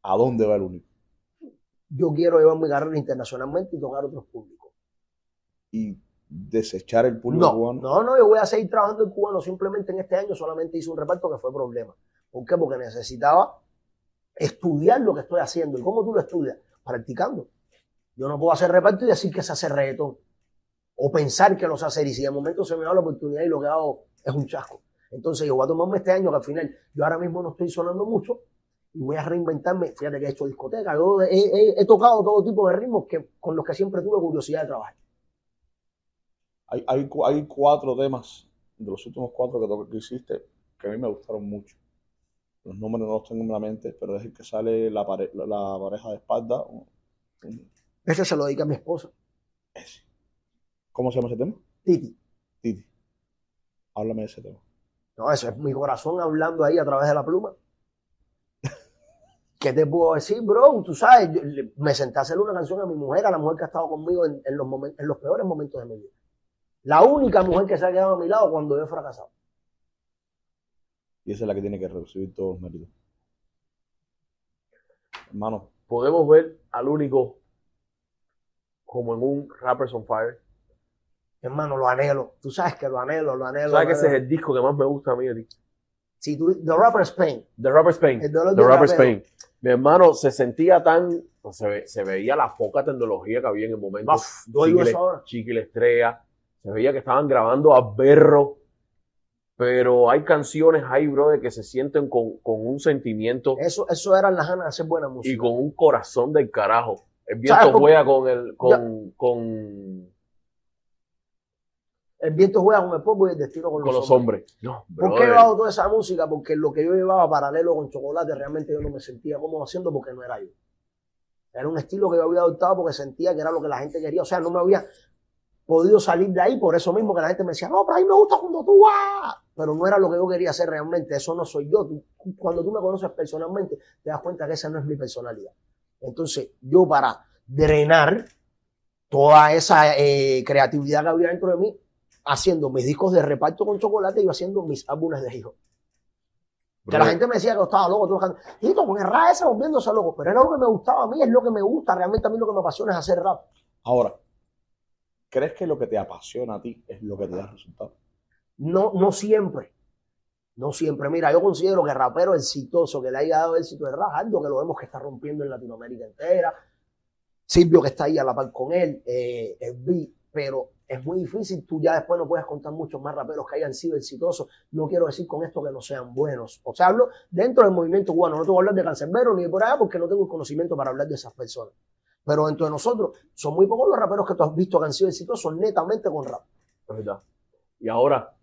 ¿A dónde va el único? Yo quiero llevar mi carrera internacionalmente y tocar otros públicos. Y desechar el público No, cubano. no, no, yo voy a seguir trabajando en cubano. Simplemente en este año solamente hice un reparto que fue problema. ¿Por qué? Porque necesitaba estudiar lo que estoy haciendo. ¿Y cómo tú lo estudias? Practicando. Yo no puedo hacer reparto y decir que se hace reggaetón. O pensar que lo sé hacer. Y si de momento se me da la oportunidad y lo que hago es un chasco. Entonces yo voy a tomarme este año que al final yo ahora mismo no estoy sonando mucho y voy a reinventarme. Fíjate que he hecho discoteca. Yo he, he- he tocado todo tipo de ritmos que, con los que siempre tuve curiosidad de trabajar. Hay, hay, hay cuatro temas de los últimos cuatro que, que hiciste que a mí me gustaron mucho. Los nombres no los tengo en la mente, pero es el que sale la, pare- la, la pareja de espalda. Ese se lo dedica a mi esposa, ese. ¿Cómo se llama ese tema? Titi. Titi. Háblame de ese tema. No, eso es mi corazón hablando ahí a través de la pluma. ¿Qué te puedo decir, bro? Tú sabes, yo me senté a hacer una canción a mi mujer, a la mujer que ha estado conmigo en, en los, momen- en los peores momentos de mi vida. La única mujer que se ha quedado a mi lado cuando yo he fracasado. Y esa es la que tiene que recibir todos los méritos. Hermano, Podemos ver al único como en un Rappers on Fire. Hermano, lo anhelo. Tú sabes que lo anhelo, lo anhelo. ¿Sabes lo que ese es el disco que más me gusta a mí de ti? Si tú, The Rapper Spain. The Rapper Spain. El dolor The del Rapper rapero. Spain. Mi hermano se sentía tan. pues, se, ve- se veía la poca tecnología que había en el momento. Uf, yo digo eso ahora. Estrella. Se veía que estaban grabando a berro. Pero hay canciones ahí, brother, que se sienten con, con un sentimiento Eso, eso eran las ganas de hacer buena música. y con un corazón del carajo. El ¿Sabes viento juega con el. con, con, El viento juega con el polvo y el destino con, con los hombres. hombres. No, ¿Por qué he llevado toda esa música? Porque lo que yo llevaba paralelo con chocolate realmente yo no me sentía cómodo haciendo porque no era yo. Era un estilo que yo había adoptado porque sentía que era lo que la gente quería. O sea, no me había podido salir de ahí por eso mismo que la gente me decía, no, pero a mí me gusta cuando tú vas. Pero no era lo que yo quería hacer realmente. Eso no soy yo. Tú- cuando tú me conoces personalmente, te das cuenta que esa no es mi personalidad. Entonces, yo para drenar toda esa eh, creatividad que había dentro de mí, haciendo mis discos de reparto con chocolate y haciendo mis álbumes de hijos. Que la gente me decía que yo estaba loco, tú Tito, con el rap ese volviéndose loco, pero era lo que me gustaba a mí, es lo que me gusta, realmente a mí lo que me apasiona es hacer rap. ahora, ¿crees que lo que te apasiona a ti es lo que te da resultado? No, no siempre. No siempre. Mira, yo considero que rapero exitoso que le haya dado éxito es Rajaldo, que lo vemos que está rompiendo en Latinoamérica entera. Silvio que está ahí a la par con él, eh, el B, pero es muy difícil, tú ya después no puedes contar muchos más raperos que hayan sido exitosos. No quiero decir con esto que no sean buenos. O sea, hablo dentro del movimiento cubano. No te voy a hablar de Cancerbero ni de por allá porque no tengo el conocimiento para hablar de esas personas. Pero dentro de nosotros, son muy pocos los raperos que tú has visto que han sido exitosos netamente con rap. Es verdad. Y ahora,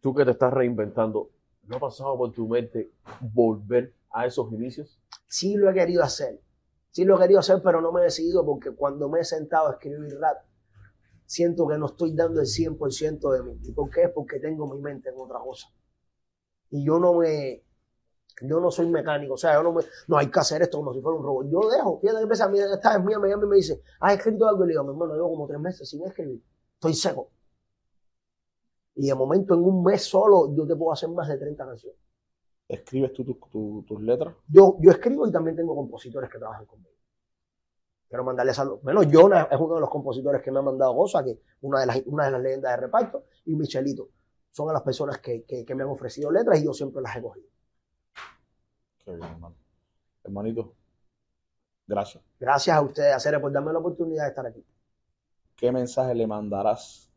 tú que te estás reinventando, ¿no ha pasado por tu mente volver a esos inicios? Sí lo he querido hacer. Sí lo he querido hacer, pero no me he decidido porque cuando me he sentado a escribir rap, siento que no estoy dando el 100% de mí. ¿Y por qué? Porque tengo mi mente en otra cosa. Y yo no me, yo no soy mecánico, o sea, yo no me, no hay que hacer esto como si fuera un robot. Yo dejo, fíjate que a esta vez mía me llama y me dice, ¿has escrito algo? Y le digo, mi hermano, llevo como tres meses sin escribir, estoy seco. Y de momento, en un mes solo, yo te puedo hacer más de 30 canciones. ¿Escribes tú tus- tu- tus letras? Yo, yo escribo y también tengo compositores que trabajan conmigo. Quiero mandarle saludos. Bueno, Jonah es uno de los compositores que me ha mandado cosas, que una de las, una de las leyendas de reparto, y Michelito. Son las personas que, que, que me han ofrecido letras y yo siempre las he cogido. Qué bien, hermano. Hermanito, gracias. Gracias a ustedes, Acere, por darme la oportunidad de estar aquí. ¿Qué mensaje le mandarás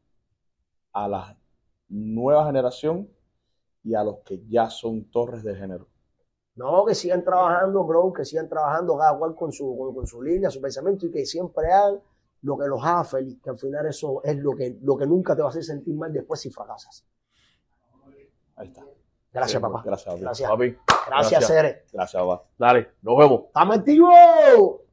a la nueva generación y a los que ya son torres de género? No, que sigan trabajando, bro, que sigan trabajando cada cual con su, con, con su línea, su pensamiento y que siempre hagan lo que los haga feliz, que al final eso es lo que, lo que nunca te va a hacer sentir mal después si fracasas. Ahí está. Gracias, papá. Gracias, papi. Gracias. Gracias, gracias. Cere. Gracias, papá. dale, nos vemos. ¡Estamos activos!